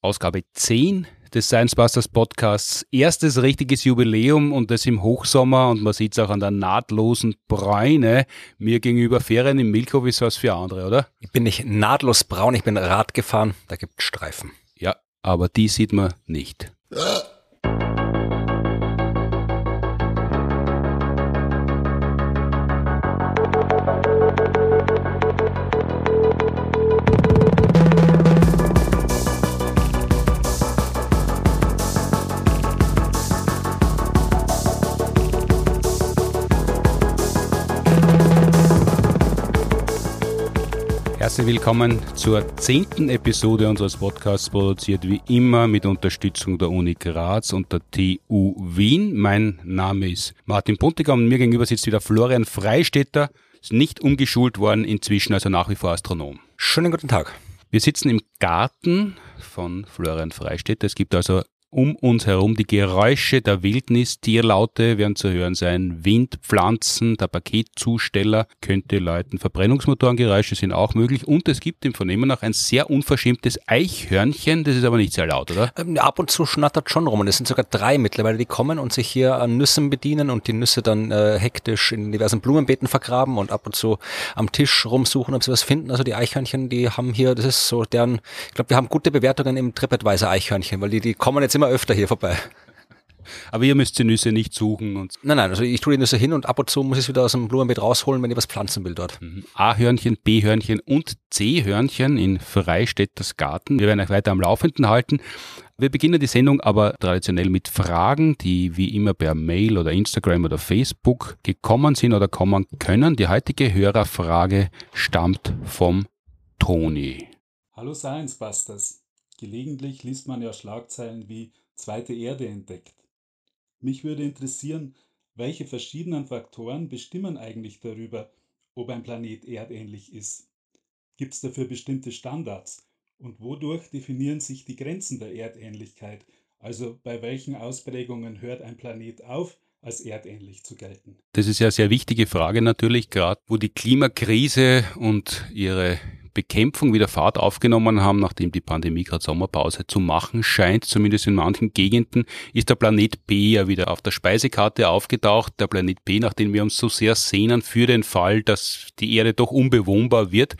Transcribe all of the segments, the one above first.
Ausgabe 10 des Science Busters Podcasts. Erstes richtiges Jubiläum und das im Hochsommer und man sieht es auch an der nahtlosen Bräune. Mir gegenüber Ferien im Milchhof ist was für andere, oder? Ich bin nicht nahtlos braun, ich bin Rad gefahren, da gibt Streifen. Ja, aber die sieht man nicht. Herzlich willkommen zur zehnten Episode unseres Podcasts, produziert wie immer mit Unterstützung der Uni Graz und der TU Wien. Mein Name ist Martin Puntigam und mir gegenüber sitzt wieder Florian Freistetter, ist nicht umgeschult worden, inzwischen also nach wie vor Astronom. Schönen guten Tag. Wir sitzen im Garten von Florian Freistetter. Es gibt also um uns herum die Geräusche der Wildnis, Tierlaute werden zu hören sein, Wind, Pflanzen, der Paketzusteller könnte läuten, Verbrennungsmotorengeräusche sind auch möglich. Und es gibt im Vernehmen auch ein sehr unverschämtes Eichhörnchen, das ist aber nicht sehr laut, oder? Ähm, ab und zu schnattert schon rum. Und es sind sogar drei mittlerweile, die kommen und sich hier an Nüssen bedienen und die Nüsse dann äh, hektisch in diversen Blumenbeeten vergraben und ab und zu am Tisch rumsuchen, ob sie was finden. Also die Eichhörnchen, die haben hier, das ist so deren, ich glaube, wir haben gute Bewertungen im TripAdvisor Eichhörnchen, weil die, die kommen jetzt immer öfter hier vorbei. Aber ihr müsst die Nüsse nicht suchen. Und nein, nein, also ich tue die Nüsse hin und ab und zu muss ich es wieder aus dem Blumenbeet rausholen, wenn ich was pflanzen will dort. Mhm. A-Hörnchen, B-Hörnchen und C-Hörnchen in Freistädters Garten. Wir werden euch weiter am Laufenden halten. Wir beginnen die Sendung aber traditionell mit Fragen, die wie immer per Mail oder Instagram oder Facebook gekommen sind oder kommen können. Die heutige Hörerfrage stammt vom Toni. Hallo Science Busters. Gelegentlich liest man ja Schlagzeilen wie zweite Erde entdeckt. Mich würde interessieren, welche verschiedenen Faktoren bestimmen eigentlich darüber, ob ein Planet erdähnlich ist. Gibt es dafür bestimmte Standards? Und wodurch definieren sich die Grenzen der Erdähnlichkeit? Also bei welchen Ausprägungen hört ein Planet auf, als erdähnlich zu gelten? Das ist ja eine sehr wichtige Frage natürlich, gerade wo die Klimakrise und ihre Bekämpfung wieder Fahrt aufgenommen haben, nachdem die Pandemie gerade Sommerpause zu machen scheint, zumindest in manchen Gegenden, ist der Planet B ja wieder auf der Speisekarte aufgetaucht. Der Planet B, nach dem wir uns so sehr sehnen für den Fall, dass die Erde doch unbewohnbar wird.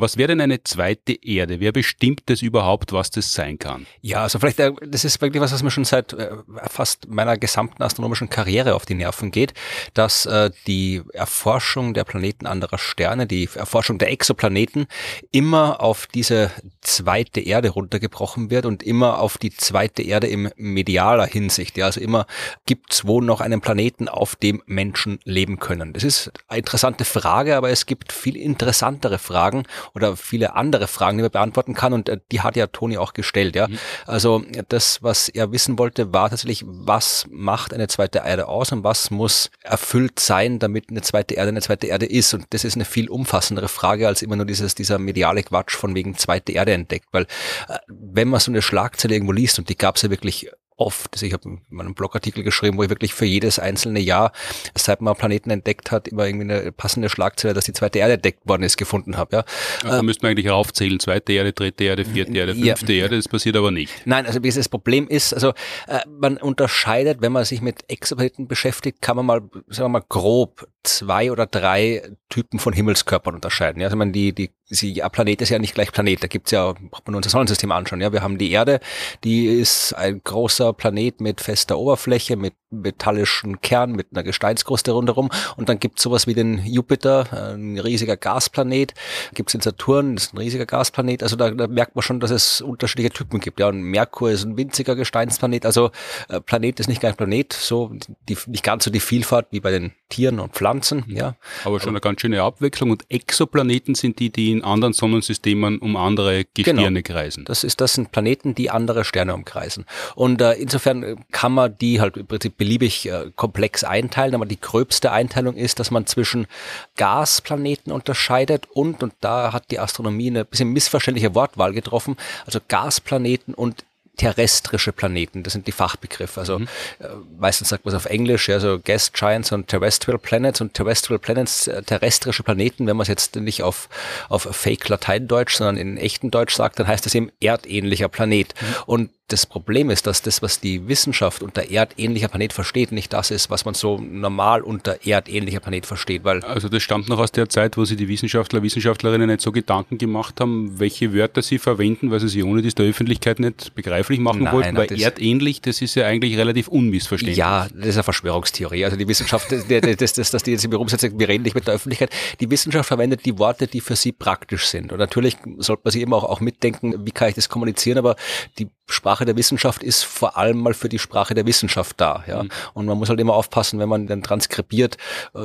Was wäre denn eine zweite Erde? Wer bestimmt das überhaupt, was das sein kann? Ja, also vielleicht, äh, das ist wirklich was, was mir schon seit äh, fast meiner gesamten astronomischen Karriere auf die Nerven geht, dass äh, die Erforschung der Planeten anderer Sterne, die Erforschung der Exoplaneten immer auf diese zweite Erde runtergebrochen wird und immer auf die zweite Erde im medialer Hinsicht. Ja, also immer gibt's wo noch einen Planeten, auf dem Menschen leben können. Das ist eine interessante Frage, aber es gibt viel interessantere Fragen oder viele andere Fragen, die man beantworten kann und äh, die hat ja Toni auch gestellt, ja. Mhm. Also das, was er wissen wollte, war tatsächlich, was macht eine zweite Erde aus und was muss erfüllt sein, damit eine zweite Erde eine zweite Erde ist und das ist eine viel umfassendere Frage als immer nur dieses, dieser mediale Quatsch von wegen zweite Erde entdeckt, weil äh, wenn man so eine Schlagzeile irgendwo liest und die gab es ja wirklich oft. Also ich habe einen Blogartikel geschrieben, wo ich wirklich für jedes einzelne Jahr, seit man Planeten entdeckt hat, immer irgendwie eine passende Schlagzeile, dass die zweite Erde entdeckt worden ist, gefunden habe. Ja. Da müsste man eigentlich aufzählen, zweite Erde, dritte Erde, vierte Erde, fünfte ja. Erde, das passiert aber nicht. Nein, also wie das Problem ist, also äh, man unterscheidet, wenn man sich mit Exoplaneten beschäftigt, kann man mal, sagen wir mal grob zwei oder drei Typen von Himmelskörpern unterscheiden. Ja, also man die, die sie, ja, Planet ist ja nicht gleich Planet. Da gibt's ja, braucht man unser Sonnensystem anschauen. Ja, wir haben die Erde, die ist ein großer Planet mit fester Oberfläche, mit metallischen Kern, mit einer Gesteinskruste rundherum. Und dann gibt's sowas wie den Jupiter, ein riesiger Gasplanet. Gibt's den Saturn, das ist ein riesiger Gasplanet. Also da, da merkt man schon, dass es unterschiedliche Typen gibt. Ja, und Merkur ist ein winziger Gesteinsplanet. Also äh, Planet ist nicht gleich Planet, so die, nicht ganz so die Vielfalt wie bei den Tieren und Pflanzen. Ja, aber schon eine ganz schöne Abwechslung. Und Exoplaneten sind die, die in anderen Sonnensystemen um andere Gestirne genau. kreisen. Das ist, das sind Planeten, die andere Sterne umkreisen. Und äh, insofern kann man die halt im Prinzip beliebig äh, komplex einteilen, aber die gröbste Einteilung ist, dass man zwischen Gasplaneten unterscheidet und, und da hat die Astronomie eine bisschen missverständliche Wortwahl getroffen, also Gasplaneten und terrestrische Planeten. Das sind die Fachbegriffe. Also mhm. äh, meistens sagt man es auf Englisch, ja, so Gas Giants und Terrestrial Planets und Terrestrial Planets, äh, terrestrische Planeten, wenn man es jetzt nicht auf, auf Fake Lateindeutsch, sondern in echten Deutsch sagt, dann heißt es eben erdähnlicher Planet. Mhm. Und das Problem ist, dass das, was die Wissenschaft unter erdähnlicher Planet versteht, nicht das ist, was man so normal unter erdähnlicher Planet versteht. Weil also das stammt noch aus der Zeit, wo sich die Wissenschaftler, Wissenschaftlerinnen nicht so Gedanken gemacht haben, welche Wörter sie verwenden, weil sie sie ohne das der Öffentlichkeit nicht begreiflich machen Nein, wollten. Weil erdähnlich, das ist ja eigentlich relativ unmissverständlich. Ja, das ist eine Verschwörungstheorie. Also die Wissenschaft, das, das, das, dass die jetzt im Büro sitzen, wir reden nicht mit der Öffentlichkeit. Die Wissenschaft verwendet die Worte, die für sie praktisch sind. Und natürlich sollte man sich eben auch, auch mitdenken, wie kann ich das kommunizieren, aber die Sprache der Wissenschaft ist vor allem mal für die Sprache der Wissenschaft da. Ja? Mhm. Und man muss halt immer aufpassen, wenn man dann transkribiert äh,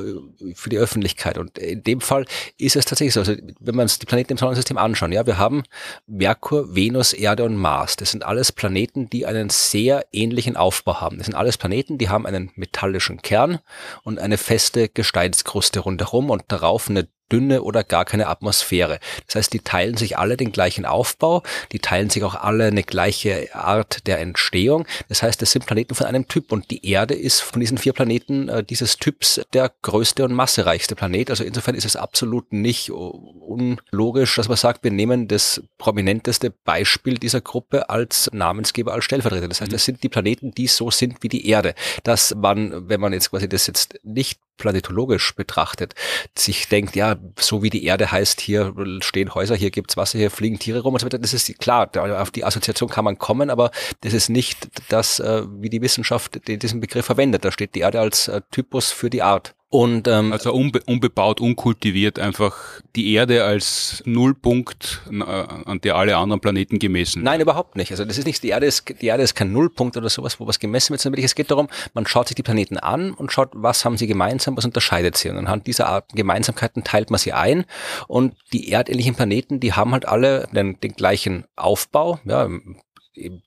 für die Öffentlichkeit. Und in dem Fall ist es tatsächlich so. Also wenn wir uns die Planeten im Sonnensystem anschauen, ja, wir haben Merkur, Venus, Erde und Mars. Das sind alles Planeten, die einen sehr ähnlichen Aufbau haben. Das sind alles Planeten, die haben einen metallischen Kern und eine feste Gesteinskruste rundherum und darauf eine dünne oder gar keine Atmosphäre. Das heißt, die teilen sich alle den gleichen Aufbau, die teilen sich auch alle eine gleiche Art der Entstehung. Das heißt, es sind Planeten von einem Typ und die Erde ist von diesen vier Planeten äh, dieses Typs der größte und massereichste Planet. Also insofern ist es absolut nicht unlogisch, dass man sagt, wir nehmen das prominenteste Beispiel dieser Gruppe als Namensgeber, als Stellvertreter. Das heißt, das sind die Planeten, die so sind wie die Erde. Dass man, wenn man jetzt quasi das jetzt nicht planetologisch betrachtet, sich denkt, ja, so wie die Erde heißt, hier stehen Häuser, hier gibt's Wasser, hier fliegen Tiere rum und so weiter. Das ist klar, auf die Assoziation kann man kommen, aber das ist nicht das, äh, wie die Wissenschaft diesen Begriff verwendet. Da steht die Erde als äh, Typus für die Art. Und, ähm, also unbe unbebaut, unkultiviert, einfach die Erde als Nullpunkt, äh, an der alle anderen Planeten gemessen Nein, überhaupt nicht. Also das ist nicht, die Erde ist, die Erde ist kein Nullpunkt oder sowas, wo was gemessen wird, sondern es geht darum, man schaut sich die Planeten an und schaut, was haben sie gemeinsam, was unterscheidet sie. Und anhand dieser Art Gemeinsamkeiten teilt man sie ein. Und die erdähnlichen Planeten, die haben halt alle den, den gleichen Aufbau, ja,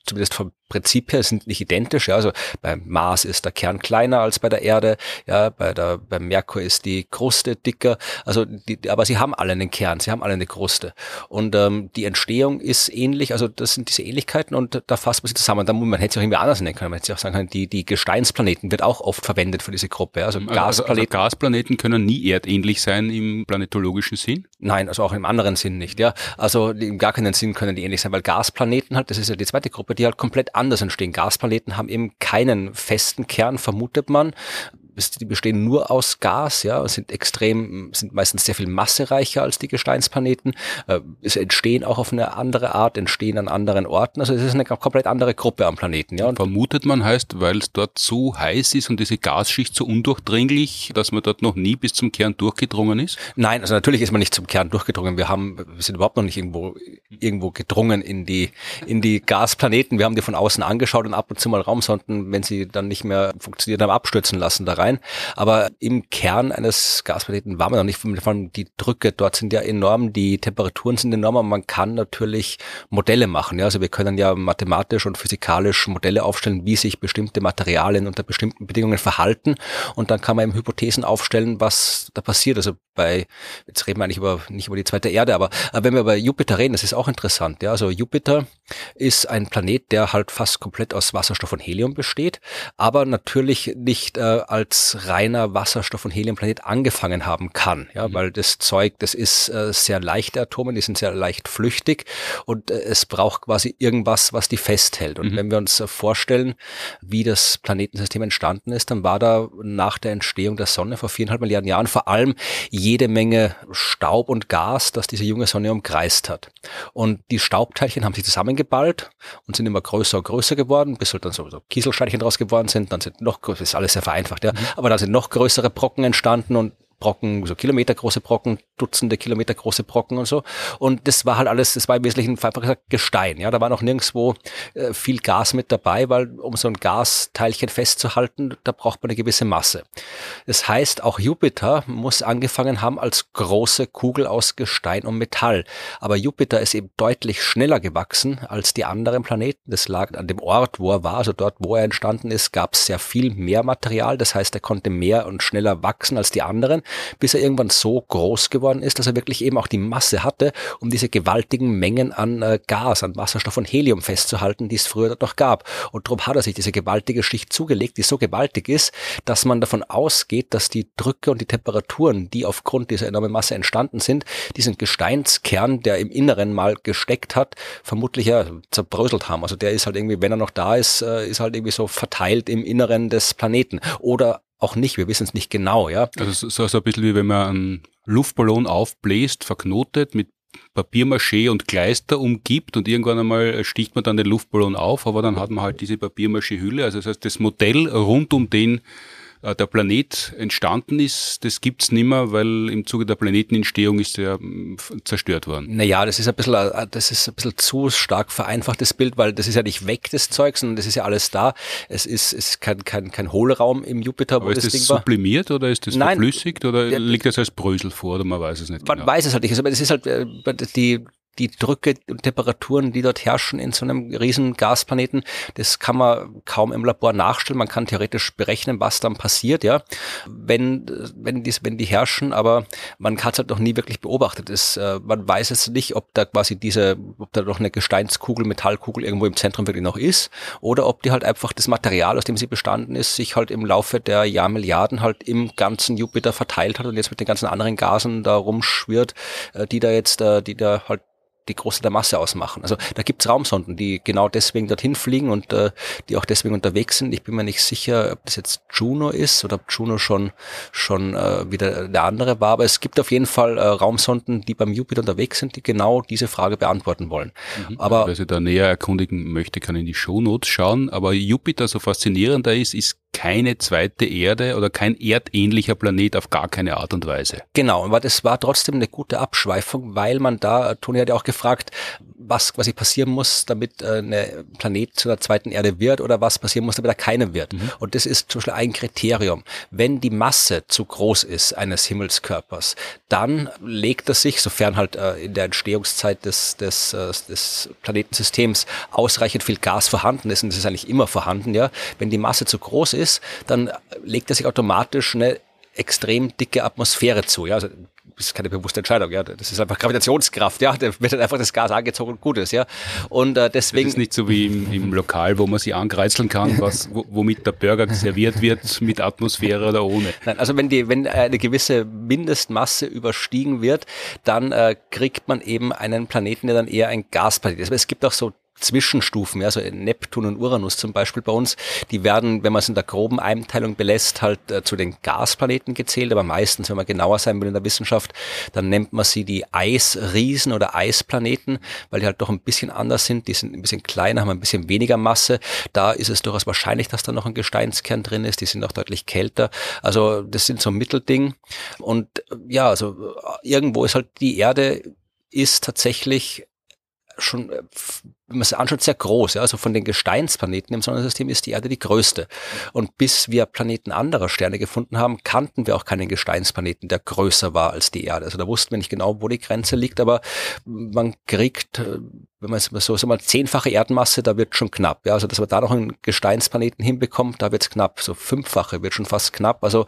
zumindest vom Prinzip her sind nicht identisch. Ja, also beim Mars ist der Kern kleiner als bei der Erde. Ja, bei der beim Merkur ist die Kruste dicker. Also, die, aber sie haben alle einen Kern, sie haben alle eine Kruste. Und ähm, die Entstehung ist ähnlich. Also das sind diese Ähnlichkeiten und da fasst man sie zusammen. Da, man hätte es auch irgendwie anders nennen können. Man hätte auch sagen können, die die Gesteinsplaneten wird auch oft verwendet für diese Gruppe. Also, also Gasplaneten. Also, also Gasplaneten können nie erdähnlich sein im planetologischen Sinn. Nein, also auch im anderen Sinn nicht. Ja, also im gar keinen Sinn können die ähnlich sein, weil Gasplaneten halt, das ist ja die zweite Gruppe, die halt komplett anders entstehen. Gasplaneten haben eben keinen festen Kern, vermutet man die bestehen nur aus Gas, ja, sind extrem, sind meistens sehr viel massereicher als die Gesteinsplaneten. Äh, es entstehen auch auf eine andere Art, entstehen an anderen Orten. Also es ist eine komplett andere Gruppe am Planeten. Ja. Und Vermutet man heißt, weil es dort so heiß ist und diese Gasschicht so undurchdringlich, dass man dort noch nie bis zum Kern durchgedrungen ist? Nein, also natürlich ist man nicht zum Kern durchgedrungen. Wir haben, wir sind überhaupt noch nicht irgendwo, irgendwo gedrungen in die, in die Gasplaneten. Wir haben die von außen angeschaut und ab und zu mal Raumsonden, wenn sie dann nicht mehr funktioniert haben, abstürzen lassen da rein rein. Aber im Kern eines Gasplaneten war man noch nicht. Allem die Drücke dort sind ja enorm, die Temperaturen sind enorm, aber man kann natürlich Modelle machen. Ja? Also wir können ja mathematisch und physikalisch Modelle aufstellen, wie sich bestimmte Materialien unter bestimmten Bedingungen verhalten. Und dann kann man eben Hypothesen aufstellen, was da passiert. Also bei, jetzt reden wir eigentlich über, nicht über die zweite Erde, aber, aber wenn wir über Jupiter reden, das ist auch interessant. Ja? Also Jupiter ist ein Planet, der halt fast komplett aus Wasserstoff und Helium besteht, aber natürlich nicht äh, als reiner Wasserstoff- und Heliumplanet angefangen haben kann. Ja, mhm. weil das Zeug, das ist äh, sehr leichte Atome, die sind sehr leicht flüchtig und äh, es braucht quasi irgendwas, was die festhält. Und mhm. wenn wir uns äh, vorstellen, wie das Planetensystem entstanden ist, dann war da nach der Entstehung der Sonne vor viereinhalb Milliarden Jahren vor allem jede Menge Staub und Gas, das diese junge Sonne umkreist hat. Und die Staubteilchen haben sich zusammengeballt und sind immer größer und größer geworden, bis halt dann so, so Kieselsteinchen draus geworden sind. Dann sind noch größer, ist alles sehr vereinfacht, ja. Mhm. Aber da sind noch größere Brocken entstanden und Brocken, so kilometergroße Brocken, Dutzende Kilometer große Brocken und so. Und das war halt alles, das war im Wesentlichen einfach gesagt Gestein. Ja, da war noch nirgendwo äh, viel Gas mit dabei, weil um so ein Gasteilchen festzuhalten, da braucht man eine gewisse Masse. Das heißt, auch Jupiter muss angefangen haben als große Kugel aus Gestein und Metall. Aber Jupiter ist eben deutlich schneller gewachsen als die anderen Planeten. Das lag an dem Ort, wo er war. Also dort, wo er entstanden ist, gab es sehr viel mehr Material. Das heißt, er konnte mehr und schneller wachsen als die anderen. Bis er irgendwann so groß geworden ist, dass er wirklich eben auch die Masse hatte, um diese gewaltigen Mengen an äh, Gas, an Wasserstoff und Helium festzuhalten, die es früher dort noch gab. Und darum hat er sich diese gewaltige Schicht zugelegt, die so gewaltig ist, dass man davon ausgeht, dass die Drücke und die Temperaturen, die aufgrund dieser enormen Masse entstanden sind, diesen Gesteinskern, der im Inneren mal gesteckt hat, vermutlich ja zerbröselt haben. Also der ist halt irgendwie, wenn er noch da ist, äh, ist halt irgendwie so verteilt im Inneren des Planeten. Oder auch nicht, wir wissen es nicht genau, ja. Also so, so ein bisschen wie wenn man einen Luftballon aufbläst, verknotet, mit Papiermaché und Kleister umgibt und irgendwann einmal sticht man dann den Luftballon auf, aber dann hat man halt diese Papiermaché-Hülle. Also das heißt, das Modell rund um den äh, der Planet entstanden ist, das gibt's nimmer, weil im Zuge der Planetenentstehung ist er mm, zerstört worden. Naja, das ist ein bisschen, äh, das ist ein bisschen zu stark vereinfachtes Bild, weil das ist ja nicht weg, das Zeug, sondern das ist ja alles da. Es ist, es ist kein, kein, kein Hohlraum im Jupiter, Aber wo ist das, das Ding sublimiert oder ist das Nein, verflüssigt oder liegt das als Brösel vor oder man weiß es nicht Man genau. weiß es halt nicht. Aber es ist halt, äh, die, die Drücke und Temperaturen, die dort herrschen in so einem riesen Gasplaneten, das kann man kaum im Labor nachstellen. Man kann theoretisch berechnen, was dann passiert, ja, wenn, wenn, die, wenn die herrschen, aber man hat es halt noch nie wirklich beobachtet. Es, äh, man weiß jetzt nicht, ob da quasi diese, ob da noch eine Gesteinskugel, Metallkugel irgendwo im Zentrum wirklich noch ist oder ob die halt einfach das Material, aus dem sie bestanden ist, sich halt im Laufe der Jahrmilliarden halt im ganzen Jupiter verteilt hat und jetzt mit den ganzen anderen Gasen da rumschwirrt, äh, die da jetzt, äh, die da halt die Große der Masse ausmachen. Also da gibt's Raumsonden, die genau deswegen dorthin fliegen und äh, die auch deswegen unterwegs sind. Ich bin mir nicht sicher, ob das jetzt Juno ist oder ob Juno schon schon äh, wieder der andere war, aber es gibt auf jeden Fall äh, Raumsonden, die beim Jupiter unterwegs sind, die genau diese Frage beantworten wollen. Mhm. Aber wer sich da näher erkundigen möchte, kann in die Shownotes schauen. Aber Jupiter so faszinierender ist, ist keine zweite Erde oder kein erdähnlicher Planet auf gar keine Art und Weise. Genau, aber das war trotzdem eine gute Abschweifung, weil man da, Toni hat ja auch gefragt, was quasi passieren muss, damit äh, eine Planet zu einer zweiten Erde wird oder was passieren muss, damit er keine wird. Mhm. Und das ist zum Beispiel ein Kriterium. Wenn die Masse zu groß ist eines Himmelskörpers, dann legt er sich, sofern halt äh, in der Entstehungszeit des, des, äh, des Planetensystems ausreichend viel Gas vorhanden ist, und das ist eigentlich immer vorhanden, ja, wenn die Masse zu groß ist, dann legt er sich automatisch eine extrem dicke Atmosphäre zu. Ja, also das ist keine bewusste Entscheidung, ja. Das ist einfach Gravitationskraft, ja. Da wird dann einfach das Gas angezogen und gut ist, ja. Und äh, deswegen. Das ist nicht so wie im, im Lokal, wo man sich angreizeln kann, was, womit der Burger serviert wird, mit Atmosphäre oder ohne. Nein, also wenn die, wenn eine gewisse Mindestmasse überstiegen wird, dann äh, kriegt man eben einen Planeten, der dann eher ein Gasplanet ist. Aber es gibt auch so Zwischenstufen, also Neptun und Uranus zum Beispiel bei uns, die werden, wenn man es in der groben Einteilung belässt, halt äh, zu den Gasplaneten gezählt, aber meistens, wenn man genauer sein will in der Wissenschaft, dann nennt man sie die Eisriesen oder Eisplaneten, weil die halt doch ein bisschen anders sind, die sind ein bisschen kleiner, haben ein bisschen weniger Masse, da ist es durchaus wahrscheinlich, dass da noch ein Gesteinskern drin ist, die sind auch deutlich kälter, also das sind so Mittelding. Und ja, also irgendwo ist halt die Erde ist tatsächlich schon äh, wenn man es anschaut, sehr groß. Ja? Also von den Gesteinsplaneten im Sonnensystem ist die Erde die größte. Und bis wir Planeten anderer Sterne gefunden haben, kannten wir auch keinen Gesteinsplaneten, der größer war als die Erde. Also da wussten wir nicht genau, wo die Grenze liegt, aber man kriegt äh, wenn man so, so mal zehnfache Erdenmasse, da wird schon knapp. Ja, also dass man da noch einen Gesteinsplaneten hinbekommt, da wird's knapp. So fünffache wird schon fast knapp. Also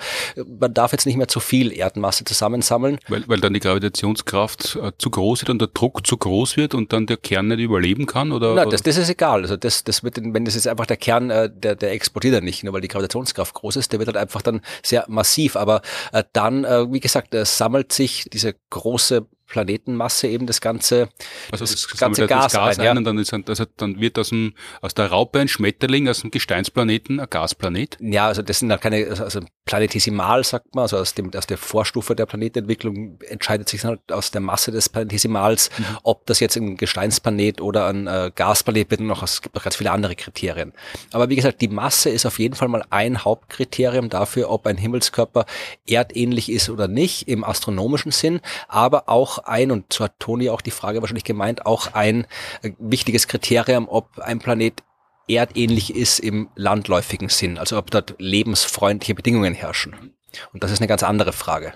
man darf jetzt nicht mehr zu viel Erdenmasse zusammensammeln. Weil, weil dann die Gravitationskraft äh, zu groß wird und der Druck zu groß wird und dann der Kern nicht überleben kann? Oder, Na, das, das ist egal. Also das, das wird, wenn das ist einfach der Kern, äh, der, der explodiert dann nicht, nur weil die Gravitationskraft groß ist, der wird halt einfach dann sehr massiv. Aber äh, dann, äh, wie gesagt, äh, sammelt sich diese große Planetenmasse eben das ganze, also das, das ganze Gas, das Gas ein, ja. und dann, ist, also dann wird aus, dem, aus der Raupe ein Schmetterling, aus dem Gesteinsplaneten ein Gasplanet. Ja, also das sind halt keine, also planetesimal sagt man, also aus, dem, aus der Vorstufe der Planetentwicklung entscheidet sich halt aus der Masse des Planetesimals, mhm. ob das jetzt ein Gesteinsplanet oder ein äh, Gasplanet wird. Und noch, es gibt noch ganz viele andere Kriterien. Aber wie gesagt, die Masse ist auf jeden Fall mal ein Hauptkriterium dafür, ob ein Himmelskörper erdähnlich ist oder nicht im astronomischen Sinn, aber auch ein, und so hat Toni auch die Frage wahrscheinlich gemeint, auch ein äh, wichtiges Kriterium, ob ein Planet erdähnlich ist im landläufigen Sinn, also ob dort lebensfreundliche Bedingungen herrschen. Und das ist eine ganz andere Frage,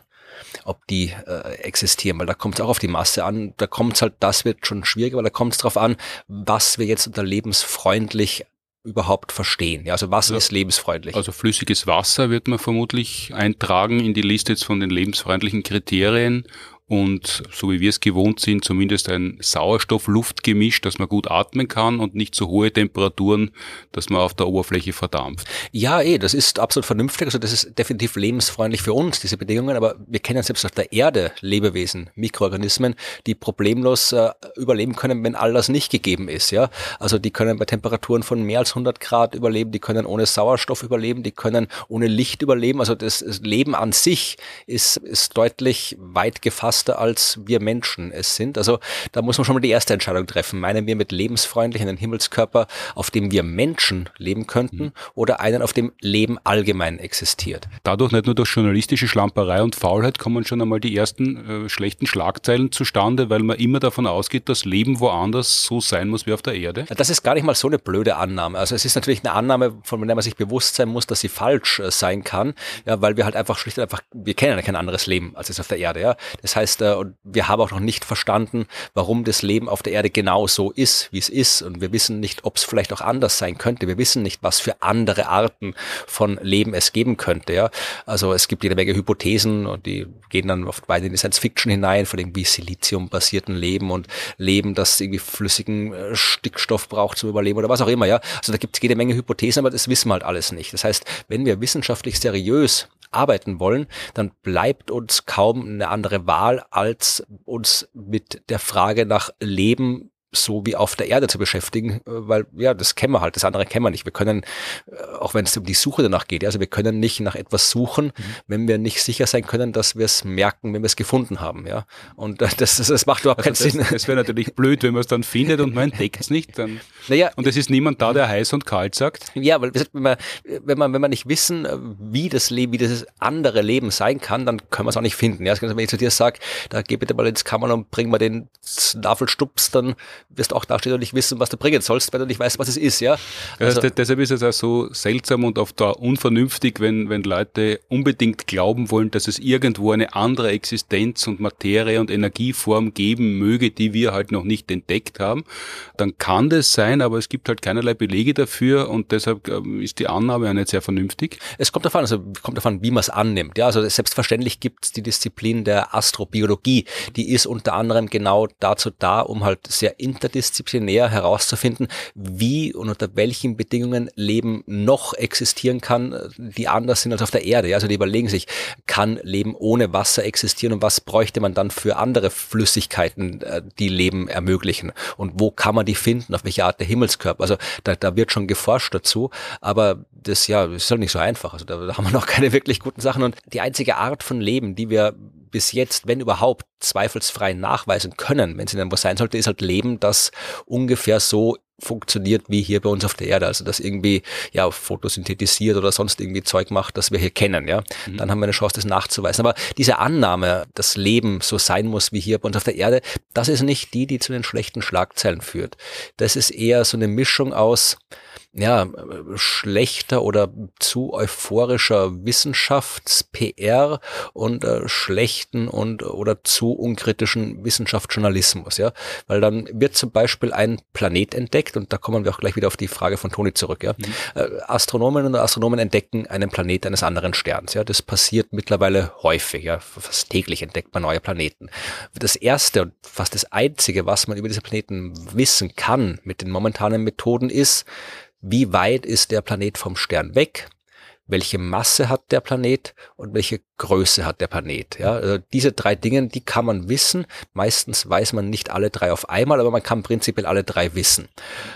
ob die äh, existieren, weil da kommt es auch auf die Masse an. Da kommt es halt, das wird schon schwieriger, weil da kommt es darauf an, was wir jetzt unter lebensfreundlich überhaupt verstehen? Ja, also was also, ist lebensfreundlich? Also flüssiges Wasser wird man vermutlich eintragen in die Liste jetzt von den lebensfreundlichen Kriterien und so wie wir es gewohnt sind, zumindest ein Sauerstoff-Luft-Gemisch, dass man gut atmen kann und nicht so hohe Temperaturen, dass man auf der Oberfläche verdampft. Ja, eh, das ist absolut vernünftig. Also das ist definitiv lebensfreundlich für uns, diese Bedingungen. Aber wir kennen selbst auf der Erde Lebewesen, Mikroorganismen, die problemlos äh, überleben können, wenn all das nicht gegeben ist. Ja, also die können bei Temperaturen von mehr als 100 Grad überleben, die können ohne Sauerstoff überleben, die können ohne Licht überleben. Also das, das Leben an sich ist, ist deutlich weit gefasst angepasster als wir Menschen es sind. Also da muss man schon mal die erste Entscheidung treffen. Meinen wir mit lebensfreundlich einen Himmelskörper, auf dem wir Menschen leben könnten mhm. oder einen, auf dem Leben allgemein existiert? Dadurch nicht nur durch journalistische Schlamperei und Faulheit kommen schon einmal die ersten äh, schlechten Schlagzeilen zustande, weil man immer davon ausgeht, dass Leben woanders so sein muss wie auf der Erde. Das ist gar nicht mal so eine blöde Annahme. Also es ist natürlich eine Annahme, von der man sich bewusst sein muss, dass sie falsch äh, sein kann, ja, weil wir halt einfach schlicht und einfach, wir kennen ja kein anderes Leben als es auf der Erde. Ja. Das heißt, heißt, und wir haben auch noch nicht verstanden, warum das Leben auf der Erde genau so ist, wie es ist. Und wir wissen nicht, ob es vielleicht auch anders sein könnte. Wir wissen nicht, was für andere Arten von Leben es geben könnte. Ja? Also es gibt jede Menge Hypothesen und die gehen dann oft weit in die Science Fiction hinein, von irgendwie Silizium-basierten Leben und Leben, das irgendwie flüssigen äh, Stickstoff braucht zum Überleben oder was auch immer. Ja, also da gibt es jede Menge Hypothesen, aber das wissen wir halt alles nicht. Das heißt, wenn wir wissenschaftlich seriös arbeiten wollen, dann bleibt uns kaum eine andere Wahl, als uns mit der Frage nach Leben so wie auf der Erde zu beschäftigen, äh, weil ja, das kennen wir halt, das andere kennen wir nicht. Wir können, äh, auch wenn es um die Suche danach geht, also wir können nicht nach etwas suchen, mhm. wenn wir nicht sicher sein können, dass wir es merken, wenn wir es gefunden haben, ja. Und äh, das, das, das macht überhaupt also keinen das, Sinn. Es wäre natürlich blöd, wenn man es dann findet und man entdeckt es nicht, dann naja, und es ist niemand da, der heiß und kalt sagt. Ja, weil wenn man, wenn man, wenn man nicht wissen, wie das Leben, wie das andere Leben sein kann, dann können wir es auch nicht finden. Ja, also wenn ich zu dir sage, da geh bitte mal ins Kammer und bring mal den Nafelstups, dann wirst auch da stehen und nicht wissen, was du bringen sollst, weil du nicht weißt, was es ist, ja. Also, also deshalb ist es auch so seltsam und oft auch unvernünftig, wenn, wenn Leute unbedingt glauben wollen, dass es irgendwo eine andere Existenz und Materie und Energieform geben möge, die wir halt noch nicht entdeckt haben. Dann kann das sein, aber es gibt halt keinerlei Belege dafür und deshalb ähm, ist die Annahme auch nicht sehr vernünftig. Es kommt davon, also kommt davon, wie man es annimmt. Ja, also selbstverständlich gibt es die Disziplin der Astrobiologie, die ist unter anderem genau dazu da, um halt sehr interdisziplinär herauszufinden, wie und unter welchen Bedingungen Leben noch existieren kann, die anders sind als auf der Erde. Also die überlegen sich, kann Leben ohne Wasser existieren und was bräuchte man dann für andere Flüssigkeiten, äh, die Leben ermöglichen und wo kann man die finden, auf welche Art der Himmelskörper. Also da, da wird schon geforscht dazu, aber das ja ist halt nicht so einfach. Also da, da haben wir noch keine wirklich guten Sachen und die einzige Art von Leben, die wir bis jetzt, wenn überhaupt, zweifelsfrei nachweisen können, wenn es denn was sein sollte, ist halt Leben, das ungefähr so funktioniert wie hier bei uns auf der Erde, also das irgendwie ja fotosynthetisiert oder sonst irgendwie Zeug macht, das wir hier kennen, ja, mhm. dann haben wir eine Chance, das nachzuweisen. Aber diese Annahme, dass Leben so sein muss wie hier bei uns auf der Erde, das ist nicht die, die zu den schlechten Schlagzeilen führt. Das ist eher so eine Mischung aus ja, schlechter oder zu euphorischer Wissenschafts-PR und äh, schlechten und oder zu unkritischen Wissenschaftsjournalismus, ja. Weil dann wird zum Beispiel ein Planet entdeckt und da kommen wir auch gleich wieder auf die Frage von Toni zurück, ja. Mhm. Äh, Astronomen und Astronomen entdecken einen Planet eines anderen Sterns, ja. Das passiert mittlerweile häufig, ja. Fast täglich entdeckt man neue Planeten. Das erste und fast das einzige, was man über diese Planeten wissen kann mit den momentanen Methoden ist, wie weit ist der Planet vom Stern weg, welche Masse hat der Planet und welche Größe hat der Planet. Ja, also diese drei Dinge, die kann man wissen. Meistens weiß man nicht alle drei auf einmal, aber man kann prinzipiell alle drei wissen.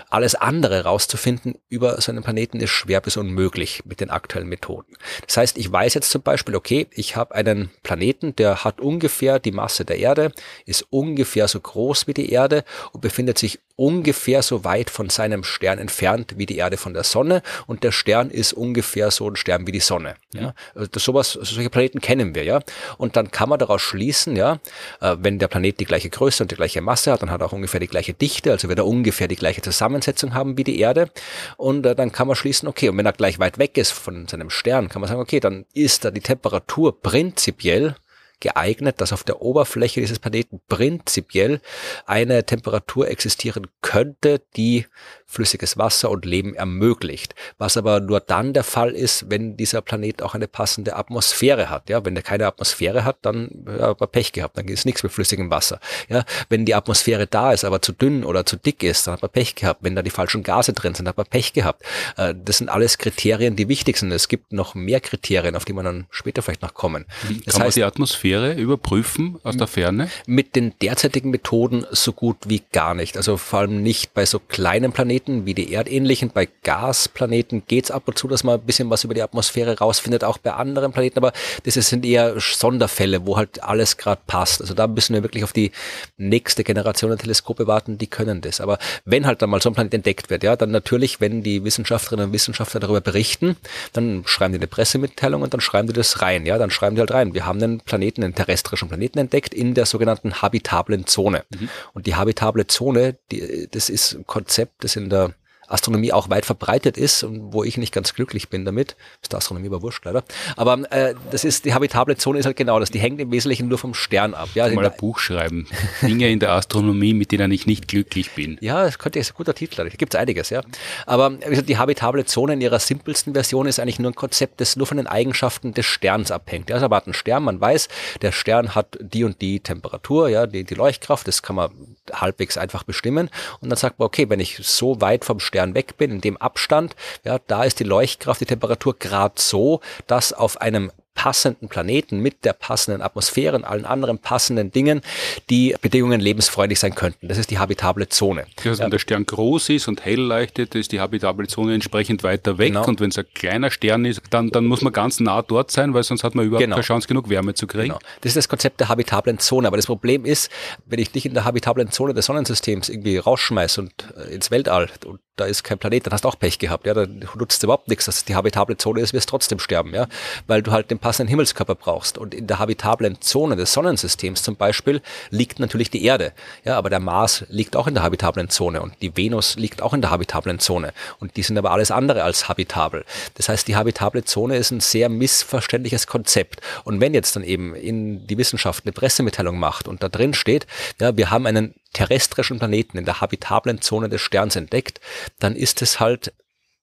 Alles andere rauszufinden über so einen Planeten ist schwer bis unmöglich mit den aktuellen Methoden. Das heißt, ich weiß jetzt zum Beispiel, okay, ich habe einen Planeten, der hat ungefähr die Masse der Erde, ist ungefähr so groß wie die Erde und befindet sich ungefähr so weit von seinem Stern entfernt wie die Erde von der Sonne und der Stern ist ungefähr so ein Stern wie die Sonne. Ja, also sowas, solche Planeten Planeten kennen wir, ja. Und dann kann man daraus schließen, ja, äh, wenn der Planet die gleiche Größe und die gleiche Masse hat, dann hat er auch ungefähr die gleiche Dichte, also wird er ungefähr die gleiche Zusammensetzung haben wie die Erde. Und äh, dann kann man schließen, okay, und wenn er gleich weit weg ist von seinem Stern, kann man sagen, okay, dann ist da die Temperatur prinzipiell geeignet, dass auf der Oberfläche dieses Planeten prinzipiell eine Temperatur existieren könnte, die flüssiges Wasser und Leben ermöglicht. Was aber nur dann der Fall ist, wenn dieser Planet auch eine passende Atmosphäre hat. Ja, wenn der keine Atmosphäre hat, dann hat man Pech gehabt, dann es nichts mit flüssigem Wasser. Ja, wenn die Atmosphäre da ist, aber zu dünn oder zu dick ist, dann hat man Pech gehabt. Wenn da die falschen Gase drin sind, hat man Pech gehabt. Äh, das sind alles Kriterien, die wichtig sind. Es gibt noch mehr Kriterien, auf die man dann später vielleicht noch kommen. Wie das kann heißt, man die Atmosphäre überprüfen aus der Ferne? Mit den derzeitigen Methoden so gut wie gar nicht. Also vor allem nicht bei so kleinen Planeten wie die erdähnlichen. Bei Gasplaneten geht's ab und zu, dass man ein bisschen was über die Atmosphäre rausfindet, auch bei anderen Planeten. Aber das sind eher Sonderfälle, wo halt alles gerade passt. Also da müssen wir wirklich auf die nächste Generation der Teleskope warten, die können das. Aber wenn halt dann mal so ein Planet entdeckt wird, ja, dann natürlich, wenn die Wissenschaftlerinnen und Wissenschaftler darüber berichten, dann schreiben die eine Pressemitteilung und dann schreiben die das rein. Ja, dann schreiben die halt rein. Wir haben einen Planeten, einen terrestrischen Planeten entdeckt in der sogenannten habitablen Zone. Mhm. Und die habitable Zone, die, das ist ein Konzept, das in der Astronomie auch weit verbreitet ist und wo ich nicht ganz glücklich bin damit. Ist der Astronomie aber wurscht leider. Aber äh, das ist, die habitable Zone ist halt genau das. Die hängt im Wesentlichen nur vom Stern ab. Ja, mal ein Buch schreiben. Dinge in der Astronomie, mit denen ich nicht glücklich bin. Ja, das könnte ist ein guter Titel. Da gibt es einiges, ja. Aber wie gesagt, die habitable Zone in ihrer simpelsten Version ist eigentlich nur ein Konzept, das nur von den Eigenschaften des Sterns abhängt. Also man hat einen Stern, man weiß, der Stern hat die und die Temperatur, ja, die, die Leuchtkraft, das kann man halbwegs einfach bestimmen. Und dann sagt man, okay, wenn ich so weit vom Stern Stern weg bin, in dem Abstand, ja, da ist die Leuchtkraft, die Temperatur gerade so, dass auf einem passenden Planeten mit der passenden Atmosphäre und allen anderen passenden Dingen die Bedingungen lebensfreundlich sein könnten. Das ist die habitable Zone. Also ja. wenn der Stern groß ist und hell leuchtet, ist die habitable Zone entsprechend weiter weg. Genau. Und wenn es ein kleiner Stern ist, dann, dann muss man ganz nah dort sein, weil sonst hat man überhaupt genau. keine Chance, genug Wärme zu kriegen. Genau. Das ist das Konzept der habitablen Zone. Aber das Problem ist, wenn ich dich in der habitablen Zone des Sonnensystems irgendwie rausschmeiße und äh, ins Weltall und da ist kein Planet, dann hast du auch Pech gehabt, ja, dann nutzt überhaupt nichts, dass es die habitable Zone ist, wirst trotzdem sterben, ja, weil du halt den passenden Himmelskörper brauchst. Und in der habitablen Zone des Sonnensystems zum Beispiel liegt natürlich die Erde, ja, aber der Mars liegt auch in der habitablen Zone und die Venus liegt auch in der habitablen Zone und die sind aber alles andere als habitabel. Das heißt, die habitable Zone ist ein sehr missverständliches Konzept. Und wenn jetzt dann eben in die Wissenschaft eine Pressemitteilung macht und da drin steht, ja, wir haben einen terrestrischen Planeten in der habitablen Zone des Sterns entdeckt, dann ist es halt